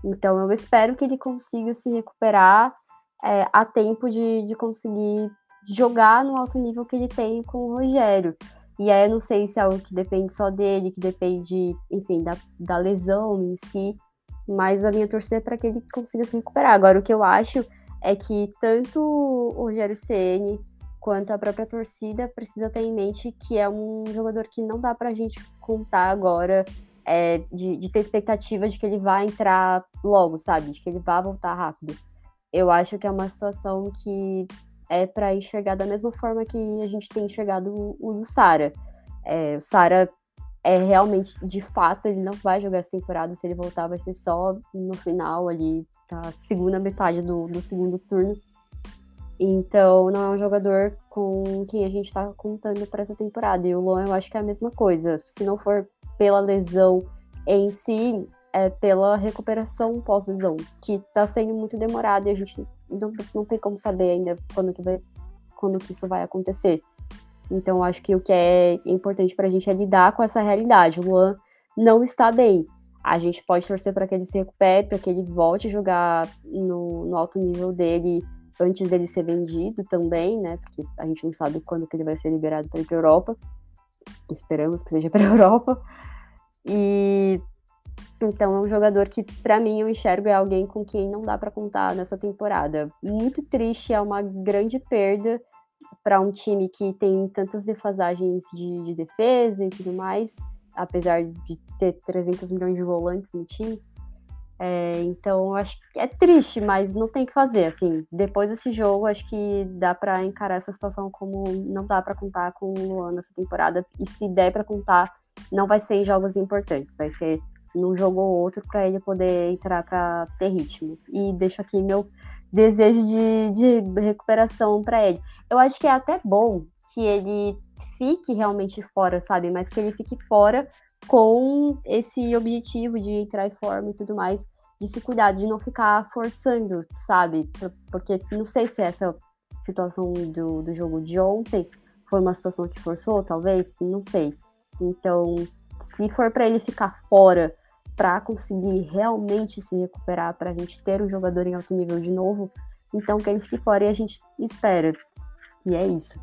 Então, eu espero que ele consiga se recuperar é, a tempo de, de conseguir jogar no alto nível que ele tem com o Rogério. E aí eu não sei se é algo que depende só dele, que depende, enfim, da, da lesão em si, mas a minha torcida é para que ele consiga se recuperar. Agora, o que eu acho é que tanto o Rogério Ceni quanto a própria torcida precisa ter em mente que é um jogador que não dá para a gente contar agora é, de, de ter expectativa de que ele vai entrar logo, sabe? De que ele vai voltar rápido. Eu acho que é uma situação que é para enxergar da mesma forma que a gente tem enxergado o, o do Sara. É, o Sara é realmente, de fato, ele não vai jogar essa temporada. Se ele voltar, vai ser só no final ali, da segunda metade do, do segundo turno. Então, não é um jogador com quem a gente está contando para essa temporada. E o Luan, eu acho que é a mesma coisa. Se não for pela lesão em si, é pela recuperação pós-lesão, que está sendo muito demorada e a gente não, não tem como saber ainda quando que, vai, quando que isso vai acontecer. Então, acho que o que é importante para a gente é lidar com essa realidade. O Luan não está bem. A gente pode torcer para que ele se recupere, para que ele volte a jogar no, no, alto nível dele antes dele ser vendido também, né? Porque a gente não sabe quando que ele vai ser liberado para ir para a Europa. Esperamos que seja para a Europa. E então é um jogador que, para mim, eu enxergo é alguém com quem não dá para contar nessa temporada. Muito triste, é uma grande perda para um time que tem tantas defasagens de, de, defesa e tudo mais, apesar de ter 300 milhões de volantes no time. É, então, acho que é triste, mas não tem que fazer. Assim, depois desse jogo, acho que dá para encarar essa situação como não dá para contar com o Luan nessa temporada. E se der para contar, não vai ser em jogos importantes, vai ser num jogo ou outro para ele poder entrar para ter ritmo. E deixo aqui meu desejo de, de recuperação para ele. Eu acho que é até bom que ele fique realmente fora, sabe? Mas que ele fique fora com esse objetivo de entrar em forma e tudo mais, de se cuidar, de não ficar forçando, sabe? Porque não sei se essa situação do, do jogo de ontem foi uma situação que forçou, talvez, não sei. Então, se for para ele ficar fora para conseguir realmente se recuperar, para a gente ter um jogador em alto nível de novo, então que ele fique fora e a gente espera. E é isso.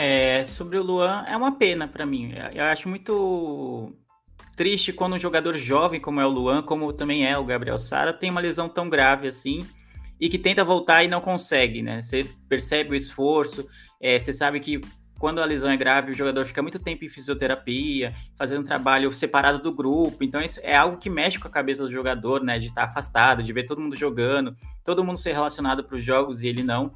É, sobre o Luan, é uma pena para mim. Eu acho muito triste quando um jogador jovem, como é o Luan, como também é o Gabriel Sara, tem uma lesão tão grave assim e que tenta voltar e não consegue, né? Você percebe o esforço, é, você sabe que quando a lesão é grave, o jogador fica muito tempo em fisioterapia, fazendo um trabalho separado do grupo. Então, isso é algo que mexe com a cabeça do jogador, né? De estar tá afastado, de ver todo mundo jogando, todo mundo ser relacionado para os jogos e ele não.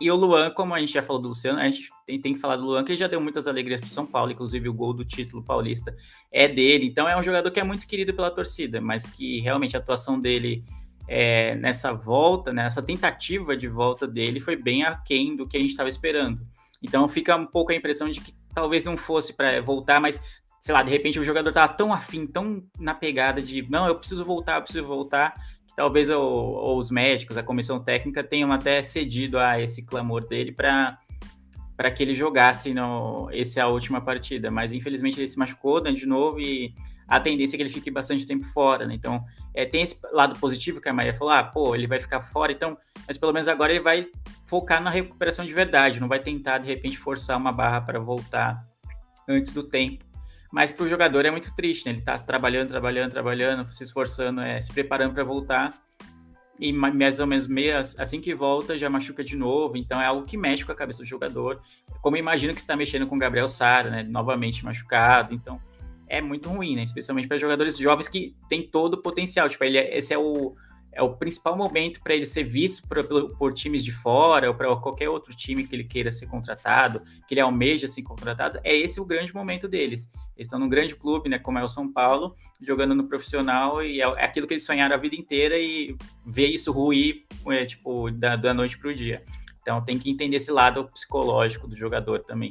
E o Luan, como a gente já falou do Luciano, a gente tem, tem que falar do Luan, que já deu muitas alegrias para São Paulo, inclusive o gol do título paulista é dele. Então, é um jogador que é muito querido pela torcida, mas que realmente a atuação dele é, nessa volta, nessa né, tentativa de volta dele, foi bem aquém do que a gente estava esperando. Então fica um pouco a impressão de que talvez não fosse para voltar, mas sei lá, de repente o jogador estava tão afim, tão na pegada de não, eu preciso voltar, eu preciso voltar, talvez o, os médicos, a comissão técnica tenham até cedido a esse clamor dele para para que ele jogasse no esse a última partida, mas infelizmente ele se machucou né, de novo e a tendência é que ele fique bastante tempo fora, né? Então, é, tem esse lado positivo que a Maria falou, ah, pô, ele vai ficar fora, então, mas pelo menos agora ele vai focar na recuperação de verdade, não vai tentar, de repente, forçar uma barra para voltar antes do tempo. Mas para o jogador é muito triste, né? Ele está trabalhando, trabalhando, trabalhando, se esforçando, é, se preparando para voltar. E mais ou menos meia, assim que volta, já machuca de novo. Então é algo que mexe com a cabeça do jogador. Como imagino que está mexendo com o Gabriel Sara, né? Novamente machucado. Então é muito ruim, né? Especialmente para jogadores jovens que têm todo o potencial. Tipo, ele é, esse é o, é o principal momento para ele ser visto por, por, times de fora ou para qualquer outro time que ele queira ser contratado, que ele almeja ser contratado. É esse o grande momento deles. Eles estão num grande clube, né? Como é o São Paulo, jogando no profissional e é, é aquilo que eles sonharam a vida inteira e ver isso ruir, é, tipo, da, da noite para o dia. Então tem que entender esse lado psicológico do jogador também.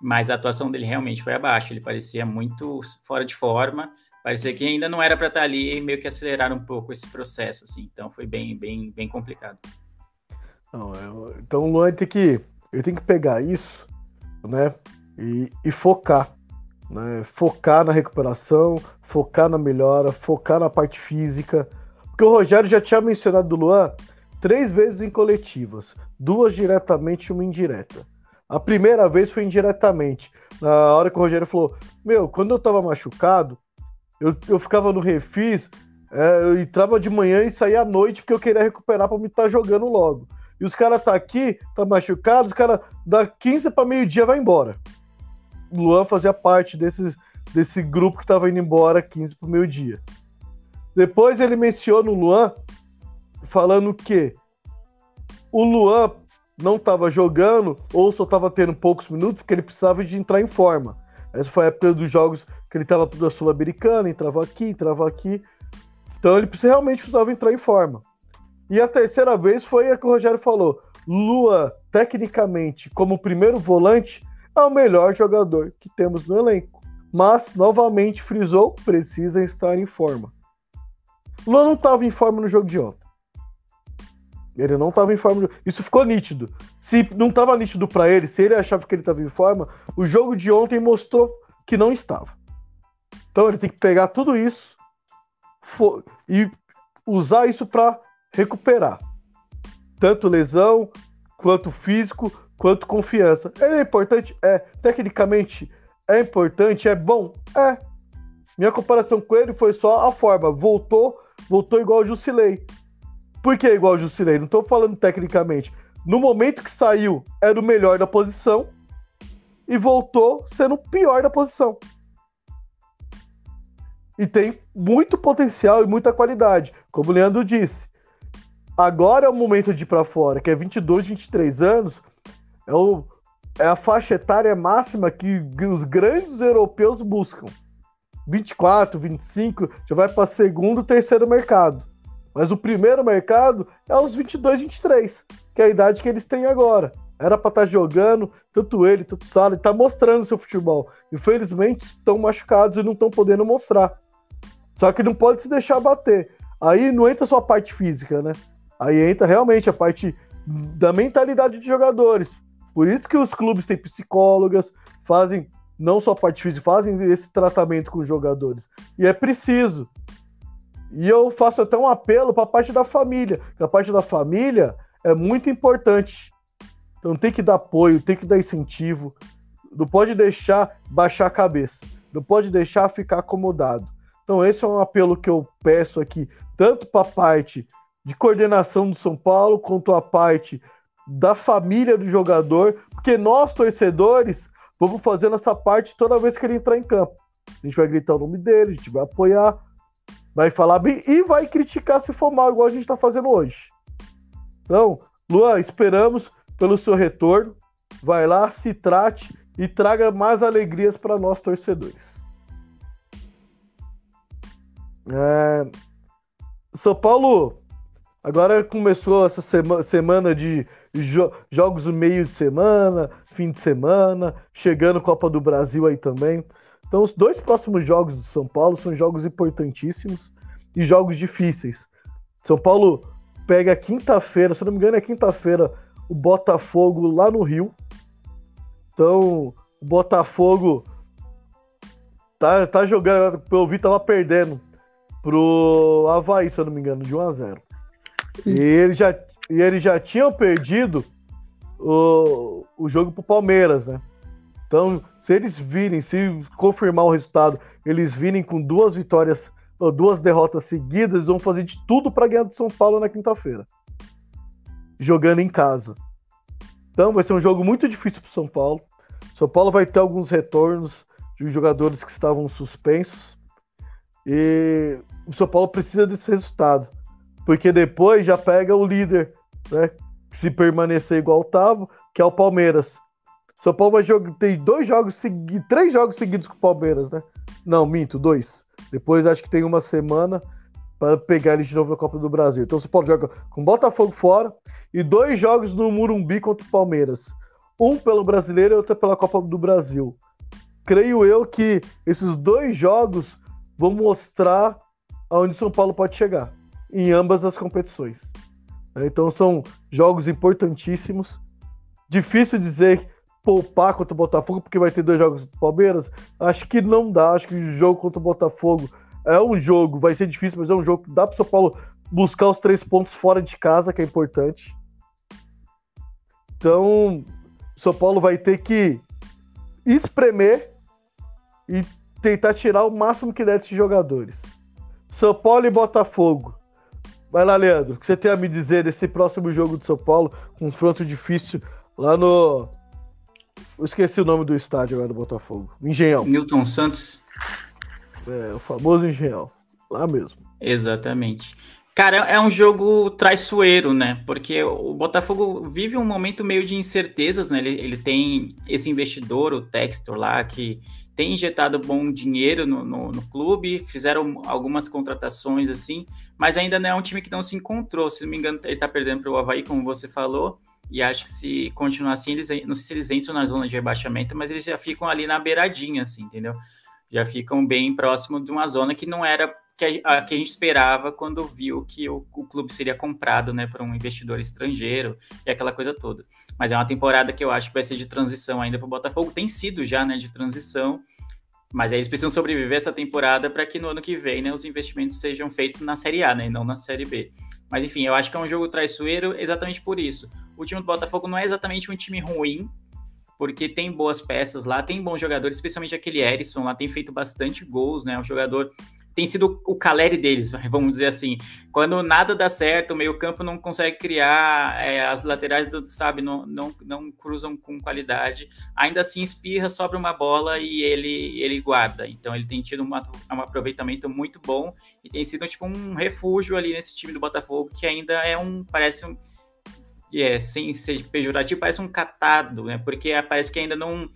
mas a atuação dele realmente foi abaixo. Ele parecia muito fora de forma, parecia que ainda não era para estar tá ali e meio que acelerar um pouco esse processo, assim. Então foi bem, bem, bem complicado. Não, é, então o Luan tem que, ele tem que pegar isso, né, e, e focar, né, focar na recuperação, focar na melhora, focar na parte física, porque o Rogério já tinha mencionado do Luan três vezes em coletivas, duas diretamente e uma indireta. A primeira vez foi indiretamente, na hora que o Rogério falou: Meu, quando eu tava machucado, eu, eu ficava no refis, é, eu entrava de manhã e saía à noite porque eu queria recuperar para me estar tá jogando logo. E os caras tá aqui, tá machucado, os caras da 15 para meio-dia vai embora. O Luan fazia parte desse, desse grupo que tava indo embora 15 para meio-dia. Depois ele menciona o Luan falando que o Luan não estava jogando ou só estava tendo poucos minutos porque ele precisava de entrar em forma. Essa foi a época dos jogos que ele estava da Sul-Americana, entrava aqui, entrava aqui. Então ele realmente precisava entrar em forma. E a terceira vez foi a que o Rogério falou: Lua, tecnicamente, como primeiro volante, é o melhor jogador que temos no elenco. Mas, novamente, frisou: precisa estar em forma. Lua não estava em forma no jogo de ontem. Ele não estava em forma. Isso ficou nítido. Se não estava nítido para ele, se ele achava que ele estava em forma, o jogo de ontem mostrou que não estava. Então ele tem que pegar tudo isso e usar isso para recuperar. Tanto lesão, quanto físico, quanto confiança. Ele é importante? É. Tecnicamente, é importante? É bom? É. Minha comparação com ele foi só a forma. Voltou, voltou igual o Jusilei. Por que igual o Jusilei? Não estou falando tecnicamente. No momento que saiu, era o melhor da posição e voltou sendo o pior da posição. E tem muito potencial e muita qualidade. Como o Leandro disse, agora é o momento de ir para fora, que é 22, 23 anos, é, o, é a faixa etária máxima que os grandes europeus buscam. 24, 25, já vai para segundo, terceiro mercado. Mas o primeiro mercado é os 22, 23, que é a idade que eles têm agora. Era para estar tá jogando, tanto ele, tanto o Sala, está mostrando seu futebol. Infelizmente, estão machucados e não estão podendo mostrar. Só que não pode se deixar bater. Aí não entra só a parte física, né? Aí entra realmente a parte da mentalidade de jogadores. Por isso que os clubes têm psicólogas, fazem não só a parte física, fazem esse tratamento com os jogadores. E é preciso. E eu faço até um apelo para a parte da família, que a parte da família é muito importante. Então tem que dar apoio, tem que dar incentivo. Não pode deixar baixar a cabeça. Não pode deixar ficar acomodado. Então esse é um apelo que eu peço aqui, tanto para a parte de coordenação do São Paulo, quanto a parte da família do jogador, porque nós, torcedores, vamos fazendo essa parte toda vez que ele entrar em campo. A gente vai gritar o nome dele, a gente vai apoiar, vai falar bem e vai criticar se for mal, igual a gente está fazendo hoje. Então, Luan, esperamos pelo seu retorno. Vai lá, se trate e traga mais alegrias para nós torcedores. É... São Paulo, agora começou essa sema semana de jo jogos no meio de semana, fim de semana, chegando Copa do Brasil aí também. Então, os dois próximos jogos do São Paulo são jogos importantíssimos e jogos difíceis. São Paulo pega quinta-feira, se não me engano, é quinta-feira, o Botafogo lá no Rio. Então, o Botafogo tá, tá jogando, pelo vi, tava perdendo pro Havaí, se eu não me engano, de 1 a 0 E ele já, e eles já tinham perdido o, o jogo pro Palmeiras, né? Então, se eles virem, se confirmar o resultado, eles virem com duas vitórias, ou duas derrotas seguidas, eles vão fazer de tudo para ganhar do São Paulo na quinta-feira. Jogando em casa. Então, vai ser um jogo muito difícil para São Paulo. São Paulo vai ter alguns retornos de jogadores que estavam suspensos. E o São Paulo precisa desse resultado. Porque depois já pega o líder, né? Se permanecer igual estava, que é o Palmeiras. São Paulo vai jogar, tem dois jogos seguidos, três jogos seguidos com o Palmeiras, né? Não, minto, dois. Depois acho que tem uma semana para pegar ele de novo na Copa do Brasil. Então o São Paulo joga com Botafogo fora e dois jogos no Murumbi contra o Palmeiras. Um pelo brasileiro e outro pela Copa do Brasil. Creio eu que esses dois jogos vão mostrar aonde São Paulo pode chegar em ambas as competições. Então são jogos importantíssimos. Difícil dizer poupar contra o Botafogo, porque vai ter dois jogos do Palmeiras. Acho que não dá. Acho que o jogo contra o Botafogo é um jogo, vai ser difícil, mas é um jogo que dá para o São Paulo buscar os três pontos fora de casa, que é importante. Então, São Paulo vai ter que espremer e tentar tirar o máximo que der desses jogadores. São Paulo e Botafogo. Vai lá, Leandro. O que você tem a me dizer desse próximo jogo do São Paulo? Confronto difícil lá no. Eu esqueci o nome do estádio agora do Botafogo. Engenhão. Newton Santos. É, o famoso Engenhão. Lá mesmo. Exatamente. Cara, é um jogo traiçoeiro, né? Porque o Botafogo vive um momento meio de incertezas, né? Ele, ele tem esse investidor, o Textor lá, que tem injetado bom dinheiro no, no, no, clube, fizeram algumas contratações assim, mas ainda não é um time que não se encontrou. Se não me engano, ele tá perdendo para o Havaí, como você falou, e acho que se continuar assim, eles não sei se eles entram na zona de rebaixamento, mas eles já ficam ali na beiradinha, assim, entendeu? Já ficam bem próximo de uma zona que não era que a, que a gente esperava quando viu que o, o clube seria comprado né, por um investidor estrangeiro e aquela coisa toda. Mas é uma temporada que eu acho que vai ser de transição ainda para o Botafogo. Tem sido já né, de transição, mas aí eles precisam sobreviver essa temporada para que no ano que vem né, os investimentos sejam feitos na Série A né, e não na Série B. Mas enfim, eu acho que é um jogo traiçoeiro exatamente por isso. O time do Botafogo não é exatamente um time ruim, porque tem boas peças lá, tem bons jogadores, especialmente aquele Erisson lá, tem feito bastante gols, né? É um jogador tem sido o Caleri deles, vamos dizer assim. Quando nada dá certo, o meio-campo não consegue criar, é, as laterais, sabe, não, não, não cruzam com qualidade. Ainda assim, espirra, sobra uma bola e ele, ele guarda. Então, ele tem tido uma, um aproveitamento muito bom e tem sido tipo um refúgio ali nesse time do Botafogo, que ainda é um, parece um, é, sem ser pejorativo, parece um catado, né? Porque parece que ainda não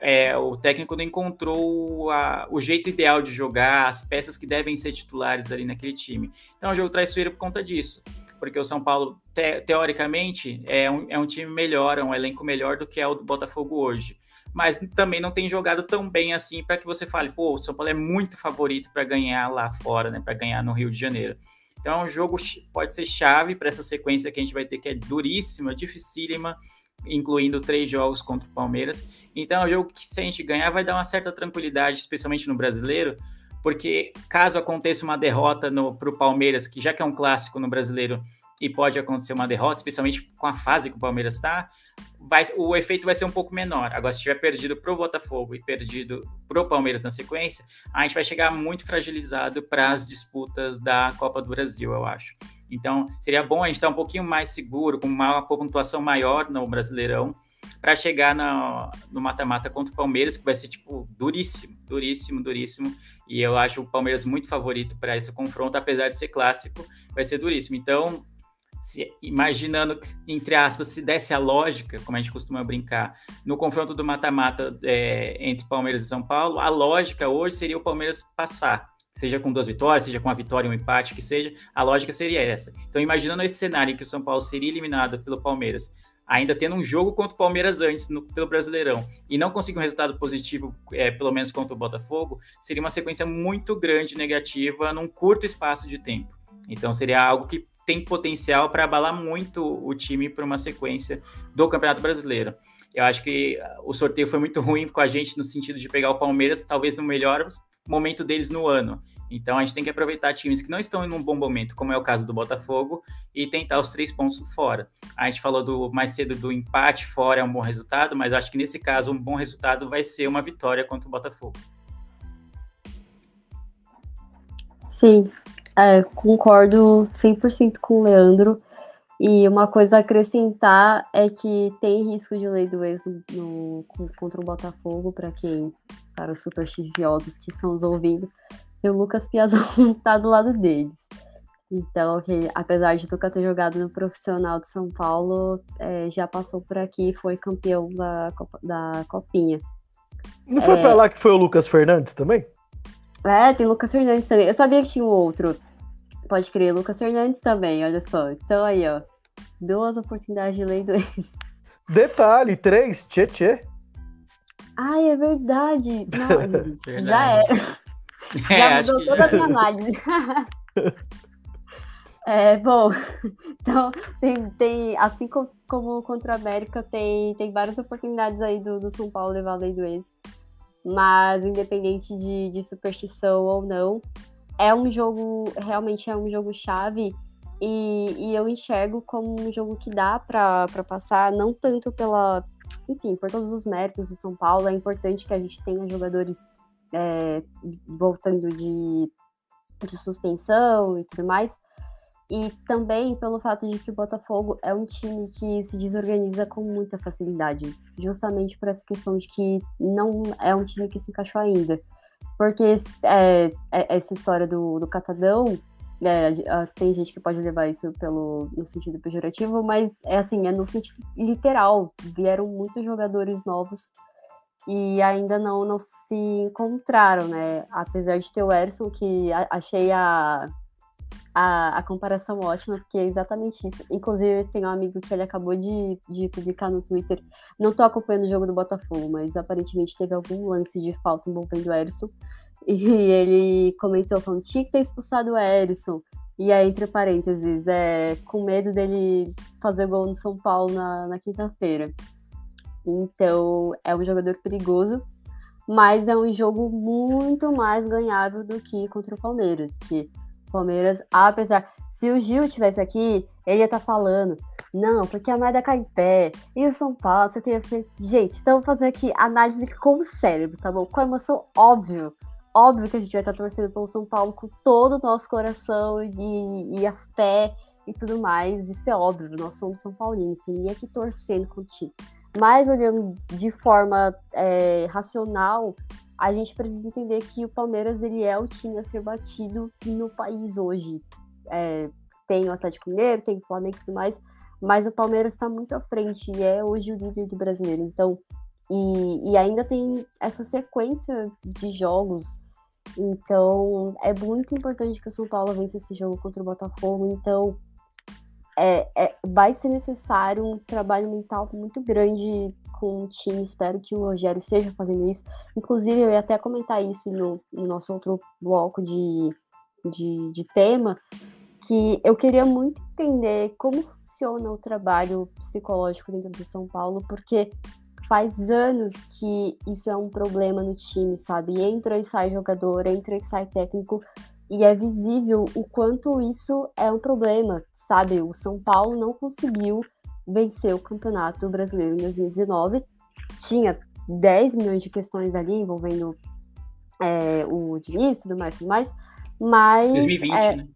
é, o técnico não encontrou a, o jeito ideal de jogar, as peças que devem ser titulares ali naquele time. Então, é um jogo traiçoeiro por conta disso. Porque o São Paulo, te, teoricamente, é um, é um time melhor, é um elenco melhor do que é o do Botafogo hoje. Mas também não tem jogado tão bem assim para que você fale, pô, o São Paulo é muito favorito para ganhar lá fora, né? Para ganhar no Rio de Janeiro. Então, é um jogo pode ser chave para essa sequência que a gente vai ter, que é duríssima, dificílima incluindo três jogos contra o Palmeiras. Então é um jogo que, se a gente ganhar, vai dar uma certa tranquilidade, especialmente no brasileiro, porque caso aconteça uma derrota para o Palmeiras, que já que é um clássico no brasileiro e pode acontecer uma derrota, especialmente com a fase que o Palmeiras está, o efeito vai ser um pouco menor. Agora, se tiver perdido para o Botafogo e perdido para o Palmeiras na sequência, a gente vai chegar muito fragilizado para as disputas da Copa do Brasil, eu acho. Então, seria bom a gente estar um pouquinho mais seguro, com uma pontuação maior no Brasileirão, para chegar no mata-mata contra o Palmeiras, que vai ser, tipo, duríssimo, duríssimo, duríssimo. E eu acho o Palmeiras muito favorito para esse confronto, apesar de ser clássico, vai ser duríssimo. Então, se, imaginando que, entre aspas, se desse a lógica, como a gente costuma brincar, no confronto do mata-mata é, entre Palmeiras e São Paulo, a lógica hoje seria o Palmeiras passar seja com duas vitórias, seja com uma vitória e um empate, que seja, a lógica seria essa. Então, imaginando esse cenário em que o São Paulo seria eliminado pelo Palmeiras, ainda tendo um jogo contra o Palmeiras antes, no, pelo Brasileirão, e não conseguir um resultado positivo, é, pelo menos contra o Botafogo, seria uma sequência muito grande negativa num curto espaço de tempo. Então, seria algo que tem potencial para abalar muito o time para uma sequência do Campeonato Brasileiro. Eu acho que o sorteio foi muito ruim com a gente no sentido de pegar o Palmeiras, talvez no melhor momento deles no ano. Então a gente tem que aproveitar times que não estão em um bom momento, como é o caso do Botafogo, e tentar os três pontos fora. A gente falou do mais cedo do empate fora é um bom resultado, mas acho que nesse caso um bom resultado vai ser uma vitória contra o Botafogo. Sim, é, concordo 100% com o Leandro. E uma coisa a acrescentar é que tem risco de lei do ex no, no, contra o Botafogo, para quem, para os supersticiosos que estão nos ouvindo, e o Lucas Piazon tá do lado deles. Então, que, apesar de nunca ter jogado no profissional de São Paulo, é, já passou por aqui e foi campeão da, da Copinha. Não foi é... pra lá que foi o Lucas Fernandes também? É, tem Lucas Fernandes também. Eu sabia que tinha um outro. Pode crer, Lucas Fernandes também, olha só. Então aí, ó. Duas oportunidades de lei do ex. Detalhe, três, tchê tchê. Ai, é verdade. Não, Verdade. já era. É, Já mudou que toda a minha análise. É, bom, então tem, tem assim co- como contra o América, tem, tem várias oportunidades aí do, do São Paulo levar além do ex. Mas independente de, de superstição ou não, é um jogo, realmente é um jogo chave. E, e eu enxergo como um jogo que dá para passar, não tanto pela, enfim, por todos os méritos do São Paulo, é importante que a gente tenha jogadores é, voltando de, de suspensão e tudo mais, e também pelo fato de que o Botafogo é um time que se desorganiza com muita facilidade, justamente por essa questão de que não é um time que se encaixou ainda. Porque é, é- essa história do, do catadão, é, tem gente que pode levar isso pelo, no sentido pejorativo, mas é assim, é no sentido literal. Vieram muitos jogadores novos e ainda não, não se encontraram, né? Apesar de ter o Erson, que achei a, a, a comparação ótima, porque é exatamente isso. Inclusive, tem um amigo que ele acabou de, de publicar no Twitter. Não tô acompanhando o jogo do Botafogo, mas aparentemente teve algum lance de falta envolvendo o Erson. E ele comentou falando, tinha que ter expulsado o Erson. E aí, entre parênteses, é, com medo dele fazer gol no São Paulo na, na quinta-feira. Então, é um jogador perigoso, mas é um jogo muito mais ganhável do que contra o Palmeiras. Que Palmeiras, apesar. Se o Gil tivesse aqui, ele ia estar falando. Não, porque a moeda cai em pé. E o São Paulo, você tem. Gente, estamos fazendo aqui análise com o cérebro, tá bom? Com emoção, óbvio. Óbvio que a gente vai estar torcendo pelo São Paulo com todo o nosso coração e, e a fé e tudo mais. Isso é óbvio, nós somos São Paulinos, ninguém aqui torcendo contra o time. Mas olhando de forma é, racional, a gente precisa entender que o Palmeiras ele é o time a ser batido no país hoje. É, tem o Atlético Mineiro, tem o Flamengo e tudo mais, mas o Palmeiras está muito à frente e é hoje o líder do brasileiro. Então, e, e ainda tem essa sequência de jogos. Então, é muito importante que o São Paulo vença esse jogo contra o Botafogo. Então, é, é, vai ser necessário um trabalho mental muito grande com o time. Espero que o Rogério esteja fazendo isso. Inclusive, eu ia até comentar isso no, no nosso outro bloco de, de, de tema, que eu queria muito entender como funciona o trabalho psicológico dentro do São Paulo, porque faz anos que isso é um problema no time, sabe? Entra e sai jogador, entra e sai técnico, e é visível o quanto isso é um problema, sabe? O São Paulo não conseguiu vencer o Campeonato Brasileiro em 2019, tinha 10 milhões de questões ali envolvendo é, o Diniz, tudo mais, tudo mais, mas... 2020, é, né?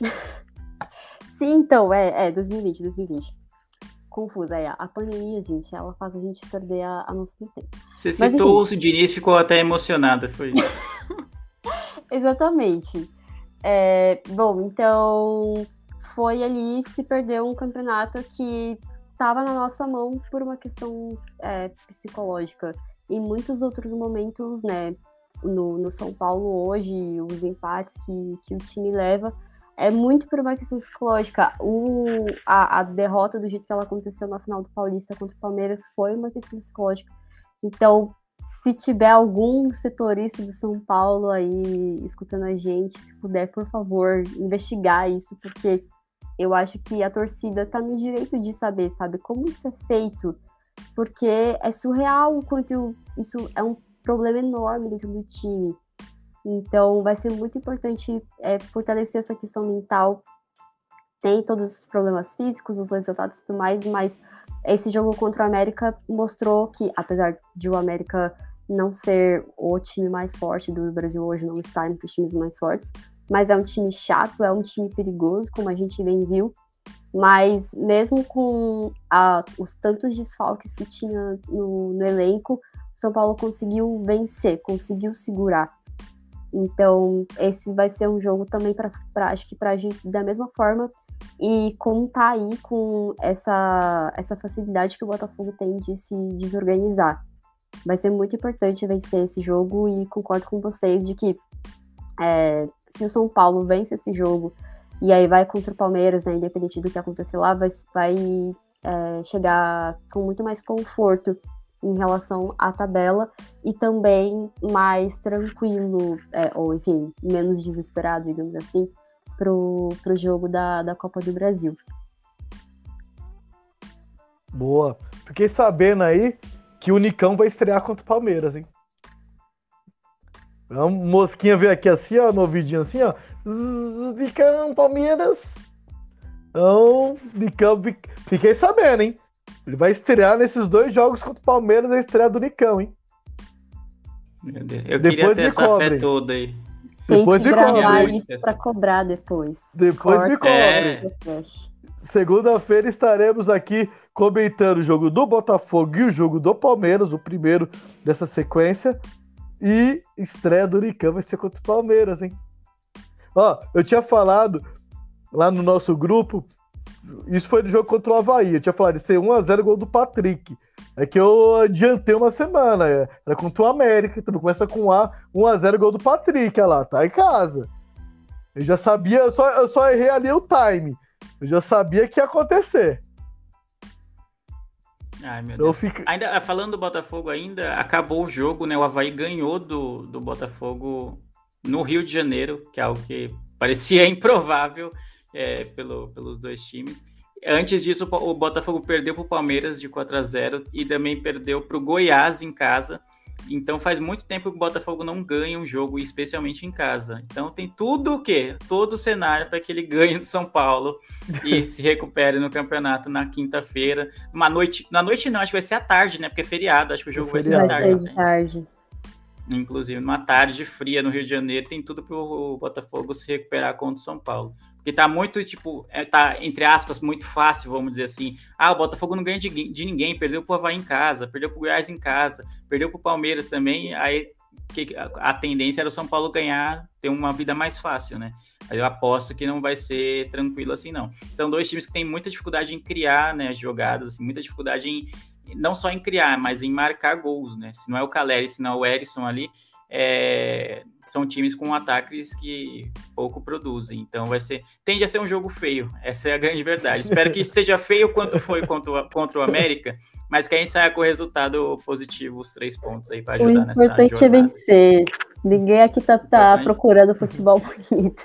Sim, então, é, é 2020, 2020. Confusa, é. A pandemia, gente, ela faz a gente perder a, a do tempo. Você Mas, citou o Diniz ficou até emocionada, foi. Exatamente. É, bom, então foi ali se perdeu um campeonato que estava na nossa mão por uma questão é, psicológica. Em muitos outros momentos, né, no, no São Paulo hoje, os empates que, que o time leva é muito por uma questão psicológica. O, a, a derrota do jeito que ela aconteceu na final do Paulista contra o Palmeiras foi uma questão psicológica. Então, se tiver algum setorista do São Paulo aí escutando a gente, se puder, por favor, investigar isso, porque eu acho que a torcida tá no direito de saber, sabe, como isso é feito, porque é surreal o quanto isso é um problema enorme dentro do time. Então, vai ser muito importante é, fortalecer essa questão mental. Tem todos os problemas físicos, os resultados e tudo mais, mas esse jogo contra o América mostrou que, apesar de o América não ser o time mais forte do Brasil hoje, não estar entre os times mais fortes, mas é um time chato, é um time perigoso, como a gente bem viu. Mas mesmo com a, os tantos desfalques que tinha no, no elenco, São Paulo conseguiu vencer, conseguiu segurar. Então, esse vai ser um jogo também para acho que para agir da mesma forma e contar aí com essa, essa facilidade que o Botafogo tem de se desorganizar. Vai ser muito importante vencer esse jogo e concordo com vocês de que é, se o São Paulo vence esse jogo e aí vai contra o Palmeiras, né, independente do que acontecer lá, vai, vai é, chegar com muito mais conforto em relação à tabela e também mais tranquilo, é, ou enfim, menos desesperado, digamos assim, pro, pro jogo da, da Copa do Brasil. Boa. Fiquei sabendo aí que o Nicão vai estrear contra o Palmeiras, hein? A mosquinha veio aqui assim, ó, no ouvidinho assim, ó. Nicão, Palmeiras. Então, Nicão, fiquei sabendo, hein? Ele vai estrear nesses dois jogos contra o Palmeiras, a estreia do Nicão, hein? Eu depois queria ter essa cobre. fé toda aí. Tem depois que gravar isso pra cobrar depois. Depois Corta. me cobre. É. Segunda-feira estaremos aqui comentando o jogo do Botafogo e o jogo do Palmeiras, o primeiro dessa sequência. E estreia do Nicão vai ser contra o Palmeiras, hein? Ó, eu tinha falado lá no nosso grupo isso foi no jogo contra o Havaí. Eu tinha falado de ser 1x0 gol do Patrick. É que eu adiantei uma semana. É, era contra o América. Então começa com A, 1x0 gol do Patrick. Olha lá, tá em casa. Eu já sabia, eu só, eu só errei ali o time. Eu já sabia que ia acontecer. Ai, meu Deus. Fico... Ainda, falando do Botafogo ainda, acabou o jogo, né? O Havaí ganhou do, do Botafogo no Rio de Janeiro, que é algo que parecia improvável é, pelo, pelos dois times. Antes disso, o Botafogo perdeu para o Palmeiras de 4 a 0 e também perdeu para o Goiás em casa. Então faz muito tempo que o Botafogo não ganha um jogo, especialmente em casa. Então tem tudo o quê? Todo o cenário para que ele ganhe do São Paulo e se recupere no campeonato na quinta-feira. Uma noite. Na noite não, acho que vai ser à tarde, né? Porque é feriado, acho que o jogo vai ser à tarde. Vai ser de tarde. Inclusive, numa tarde fria no Rio de Janeiro, tem tudo para o Botafogo se recuperar contra o São Paulo. Porque tá muito, tipo, é, tá, entre aspas, muito fácil, vamos dizer assim. Ah, o Botafogo não ganha de, de ninguém, perdeu pro Havaí em casa, perdeu pro Goiás em casa, perdeu pro Palmeiras também. Aí que, a, a tendência era o São Paulo ganhar, ter uma vida mais fácil, né? Aí eu aposto que não vai ser tranquilo assim, não. São dois times que têm muita dificuldade em criar, né, jogadas, assim, muita dificuldade em, não só em criar, mas em marcar gols, né? Se não é o Caleri, se não é o Erisson ali, é, são times com ataques que pouco produzem. Então vai ser. Tende a ser um jogo feio. Essa é a grande verdade. Espero que seja feio quanto foi contra o, contra o América, mas que a gente saia com o resultado positivo, os três pontos aí para ajudar nessa jornada. O importante é vencer. Ninguém aqui tá, tá procurando futebol bonito.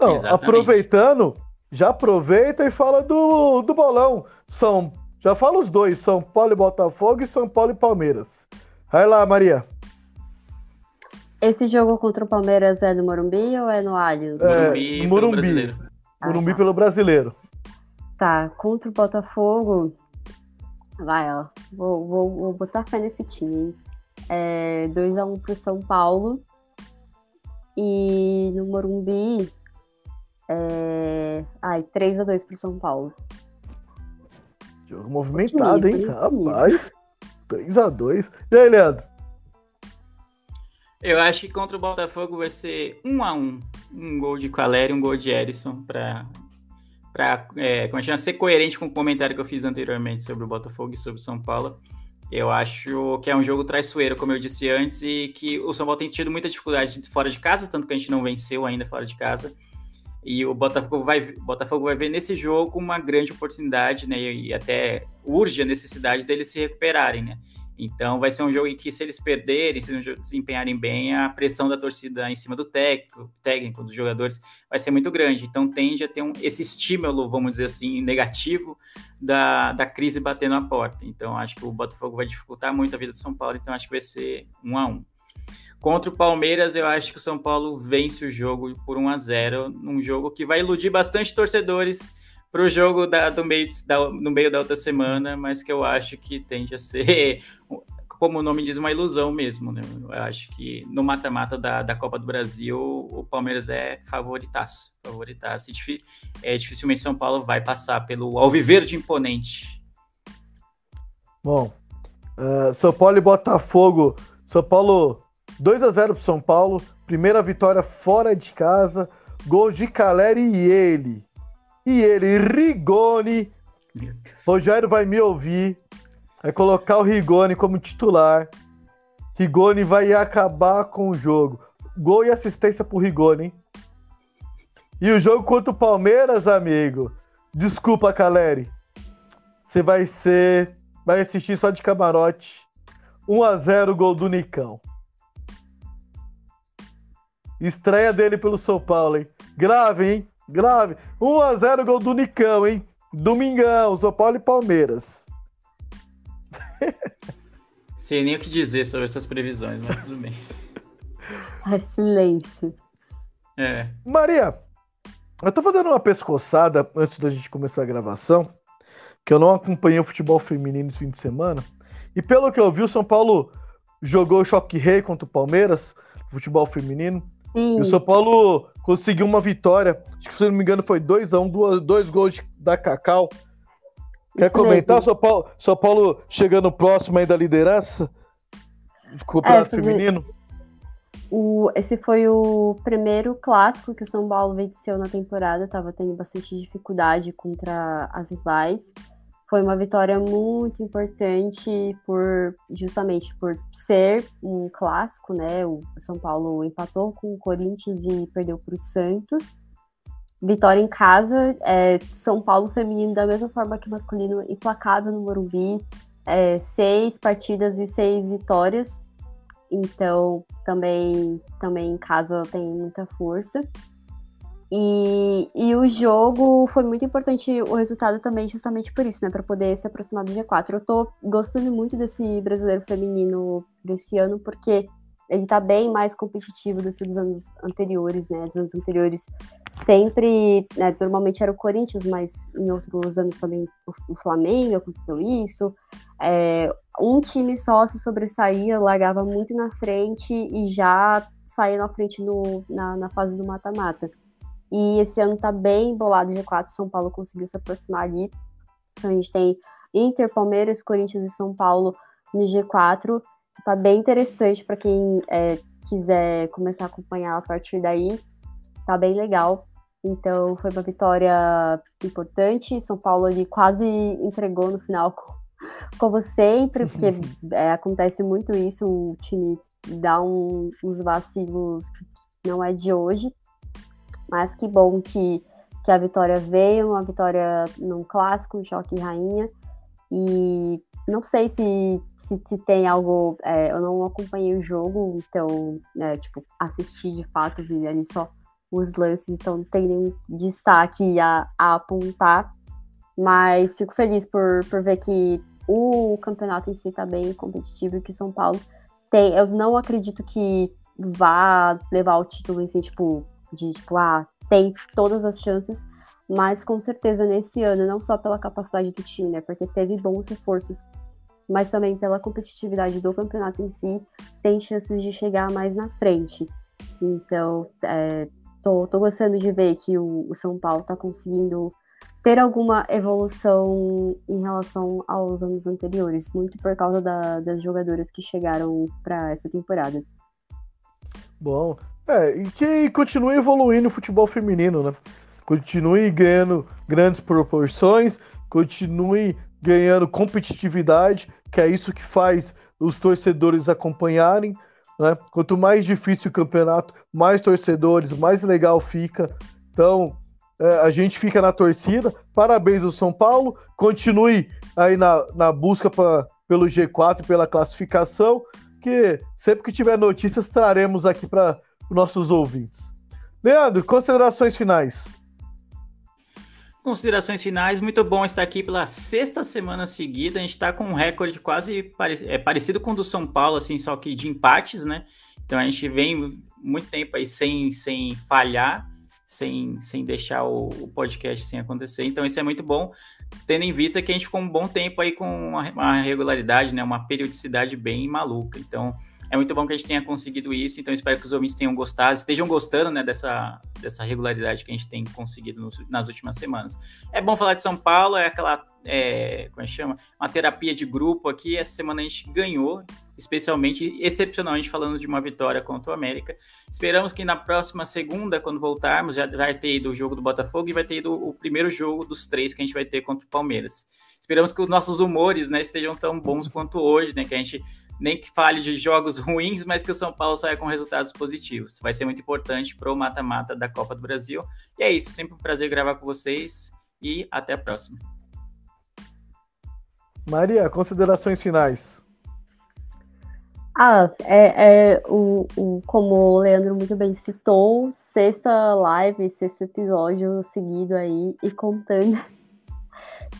Não, aproveitando, já aproveita e fala do, do bolão. São, já fala os dois, São Paulo e Botafogo e São Paulo e Palmeiras. Vai lá, Maria. Esse jogo contra o Palmeiras é no Morumbi ou é no Allianz? É, Morumbi, Morumbi. Pelo brasileiro. Ah, Morumbi tá. pelo brasileiro. Tá, contra o Botafogo. Vai, ó. Vou, vou, vou botar fé nesse time. É 2x1 pro São Paulo. E no Morumbi. É... Ai, 3x2 pro São Paulo. Jogo movimentado, hein? Rapaz. 3x2. E aí, Leandro? Eu acho que contra o Botafogo vai ser um a um. Um gol de Caleri e um gol de Erisson para para é, como chama, ser coerente com o comentário que eu fiz anteriormente sobre o Botafogo e sobre o São Paulo. Eu acho que é um jogo traiçoeiro, como eu disse antes, e que o São Paulo tem tido muita dificuldade fora de casa, tanto que a gente não venceu ainda fora de casa. E o Botafogo vai, Botafogo vai ver nesse jogo uma grande oportunidade, né? E até urge a necessidade deles se recuperarem, né? Então vai ser um jogo em que, se eles perderem, se eles desempenharem bem, a pressão da torcida em cima do técnico, técnico dos jogadores, vai ser muito grande. Então tende a ter um, esse estímulo, vamos dizer assim, negativo da, da crise batendo a porta. Então acho que o Botafogo vai dificultar muito a vida do São Paulo, então acho que vai ser um a um. Contra o Palmeiras, eu acho que o São Paulo vence o jogo por 1 a 0 num jogo que vai iludir bastante torcedores para o jogo da, do meio, da, no meio da outra semana, mas que eu acho que tende a ser, como o nome diz, uma ilusão mesmo. Né? Eu acho que no mata-mata da, da Copa do Brasil, o Palmeiras é favoritaço. favoritaço. É, dificilmente São Paulo vai passar pelo Alviverde imponente. Bom, uh, São Paulo e Botafogo. São Paulo 2 a 0 para São Paulo. Primeira vitória fora de casa. Gol de Caleri e ele. E ele, Rigoni. Rogério vai me ouvir. Vai colocar o Rigoni como titular. Rigoni vai acabar com o jogo. Gol e assistência pro Rigoni, hein? E o jogo contra o Palmeiras, amigo. Desculpa, Caleri. você vai ser. Vai assistir só de camarote. 1x0 gol do Nicão. Estreia dele pelo São Paulo, hein? Grave, hein? Grave. 1x0 gol do Nicão, hein? Domingão, São Paulo e Palmeiras. Sei nem o que dizer sobre essas previsões, mas tudo bem. Ai, silêncio. É. Maria, eu tava dando uma pescoçada antes da gente começar a gravação, que eu não acompanhei o futebol feminino esse fim de semana. E pelo que eu vi, o São Paulo jogou o choque rei contra o Palmeiras, futebol feminino. Sim. E o São Paulo conseguiu uma vitória. Acho que, se não me engano, foi 2x1, um, dois, dois gols da Cacau. Quer Isso comentar, mesmo. São Paulo, São Paulo chegando próximo aí da liderança? Campeonato É, feminino? O, esse foi o primeiro clássico que o São Paulo venceu na temporada, estava tendo bastante dificuldade contra as rivais. Foi uma vitória muito importante por justamente por ser um clássico, né? O São Paulo empatou com o Corinthians e perdeu para o Santos. Vitória em casa, é, São Paulo feminino da mesma forma que masculino, implacável no Morumbi, é, seis partidas e seis vitórias. Então, também, também em casa tem muita força. E, e o jogo foi muito importante, o resultado também, justamente por isso, né? Para poder se aproximar do G4. Eu tô gostando muito desse brasileiro feminino desse ano, porque ele tá bem mais competitivo do que dos anos anteriores, né? Dos anos anteriores sempre, né, normalmente era o Corinthians, mas em outros anos também o, Flamengo aconteceu isso. É, um time só se sobressaía, largava muito na frente e já saía na frente no, na, na fase do mata-mata. E esse ano tá bem embolado G4, São Paulo conseguiu se aproximar ali. Então a gente tem Inter, Palmeiras, Corinthians e São Paulo no G4. Tá bem interessante para quem é, quiser começar a acompanhar a partir daí. Tá bem legal. Então foi uma vitória importante. São Paulo ali quase entregou no final, como sempre, porque é, acontece muito isso. O time dá um, uns vacilos que não é de hoje. Mas que bom que, que a vitória veio, uma vitória num clássico, choque rainha. E não sei se, se, se tem algo. é, eu não acompanhei o jogo, então, né, tipo, assisti de fato, vi ali só os lances, então não tem nenhum destaque a, a apontar. Mas fico feliz por, por ver que o campeonato em si está bem competitivo e que São Paulo tem. Eu não acredito que vá levar o título em si, tipo, de tipo, ah, tem todas as chances, mas com certeza nesse ano, não só pela capacidade do time, né? Porque teve bons reforços, mas também pela competitividade do campeonato em si, tem chances de chegar mais na frente. Então, é, tô, tô gostando de ver que o, o São Paulo tá conseguindo ter alguma evolução em relação aos anos anteriores, muito por causa da- das jogadoras que chegaram para essa temporada. Bom. É, e que continue evoluindo o futebol feminino, né? Continue ganhando grandes proporções, continue ganhando competitividade, que é isso que faz os torcedores acompanharem. Né? Quanto mais difícil o campeonato, mais torcedores, mais legal fica. Então, é, a gente fica na torcida. Parabéns ao São Paulo. Continue aí na, na busca pra, pelo G4, pela classificação. Que sempre que tiver notícias, traremos aqui para nossos ouvintes. Leandro, considerações finais. Considerações finais, muito bom estar aqui pela sexta semana seguida. A gente está com um recorde quase pare- é, parecido com o do São Paulo, assim, só que de empates, né? Então a gente vem muito tempo aí sem, sem falhar, sem, sem deixar o, o podcast sem acontecer. Então isso é muito bom, tendo em vista que a gente ficou um bom tempo aí com uma, uma regularidade, né? Uma periodicidade bem maluca. Então é muito bom que a gente tenha conseguido isso, então espero que os ouvintes tenham gostado, estejam gostando né, dessa, dessa regularidade que a gente tem conseguido nos- nas últimas semanas. É bom falar de São Paulo, é aquela, é, como é que chama? Uma terapia de grupo aqui, essa semana a gente ganhou, especialmente, excepcionalmente falando de uma vitória contra o América. Esperamos que na próxima segunda, quando voltarmos, já vai ter ido o jogo do Botafogo e vai ter ido o primeiro jogo dos três que a gente vai ter contra o Palmeiras. Esperamos que os nossos humores né, estejam tão bons quanto hoje, né? Que a gente nem que fale de jogos ruins, mas que o São Paulo saia com resultados positivos. Vai ser muito importante para o mata-mata da Copa do Brasil. E é isso, sempre um prazer gravar com vocês e até a próxima. Maria, considerações finais. Ah, é, é o, o, como o Leandro muito bem citou, sexta live, sexto episódio seguido aí e contando.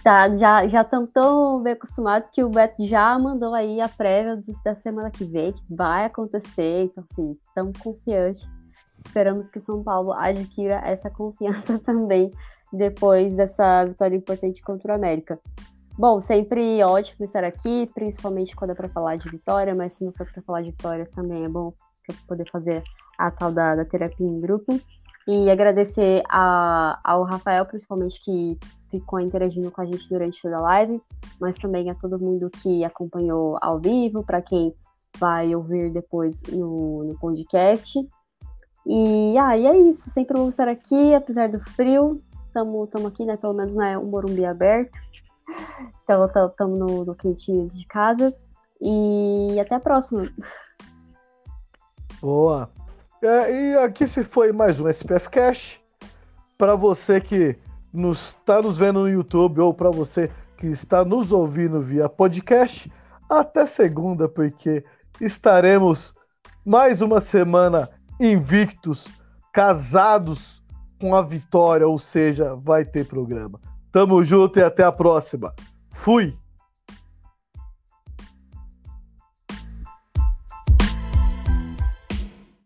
Tá, já já estamos tão bem acostumados que o Beto já mandou aí a prévia da semana que vem, que vai acontecer, então assim, estamos confiantes. Esperamos que o São Paulo adquira essa confiança também depois dessa vitória importante contra o América. Bom, sempre ótimo estar aqui, principalmente quando é para falar de vitória, mas se não for para falar de vitória também é bom para poder fazer a tal da, da terapia em grupo. E agradecer a, ao Rafael, principalmente, que ficou interagindo com a gente durante toda a live, mas também a todo mundo que acompanhou ao vivo, para quem vai ouvir depois no, no podcast. E, ah, e é isso, sempre vou estar aqui, apesar do frio, estamos aqui, né, pelo menos né, o Morumbi aberto. Então, estamos no, no quentinho de casa. E até a próxima. Boa. É, e aqui se foi mais um SPF Cash. Para você que está nos, nos vendo no YouTube ou para você que está nos ouvindo via podcast, até segunda, porque estaremos mais uma semana invictos, casados com a vitória, ou seja, vai ter programa. Tamo junto e até a próxima. Fui!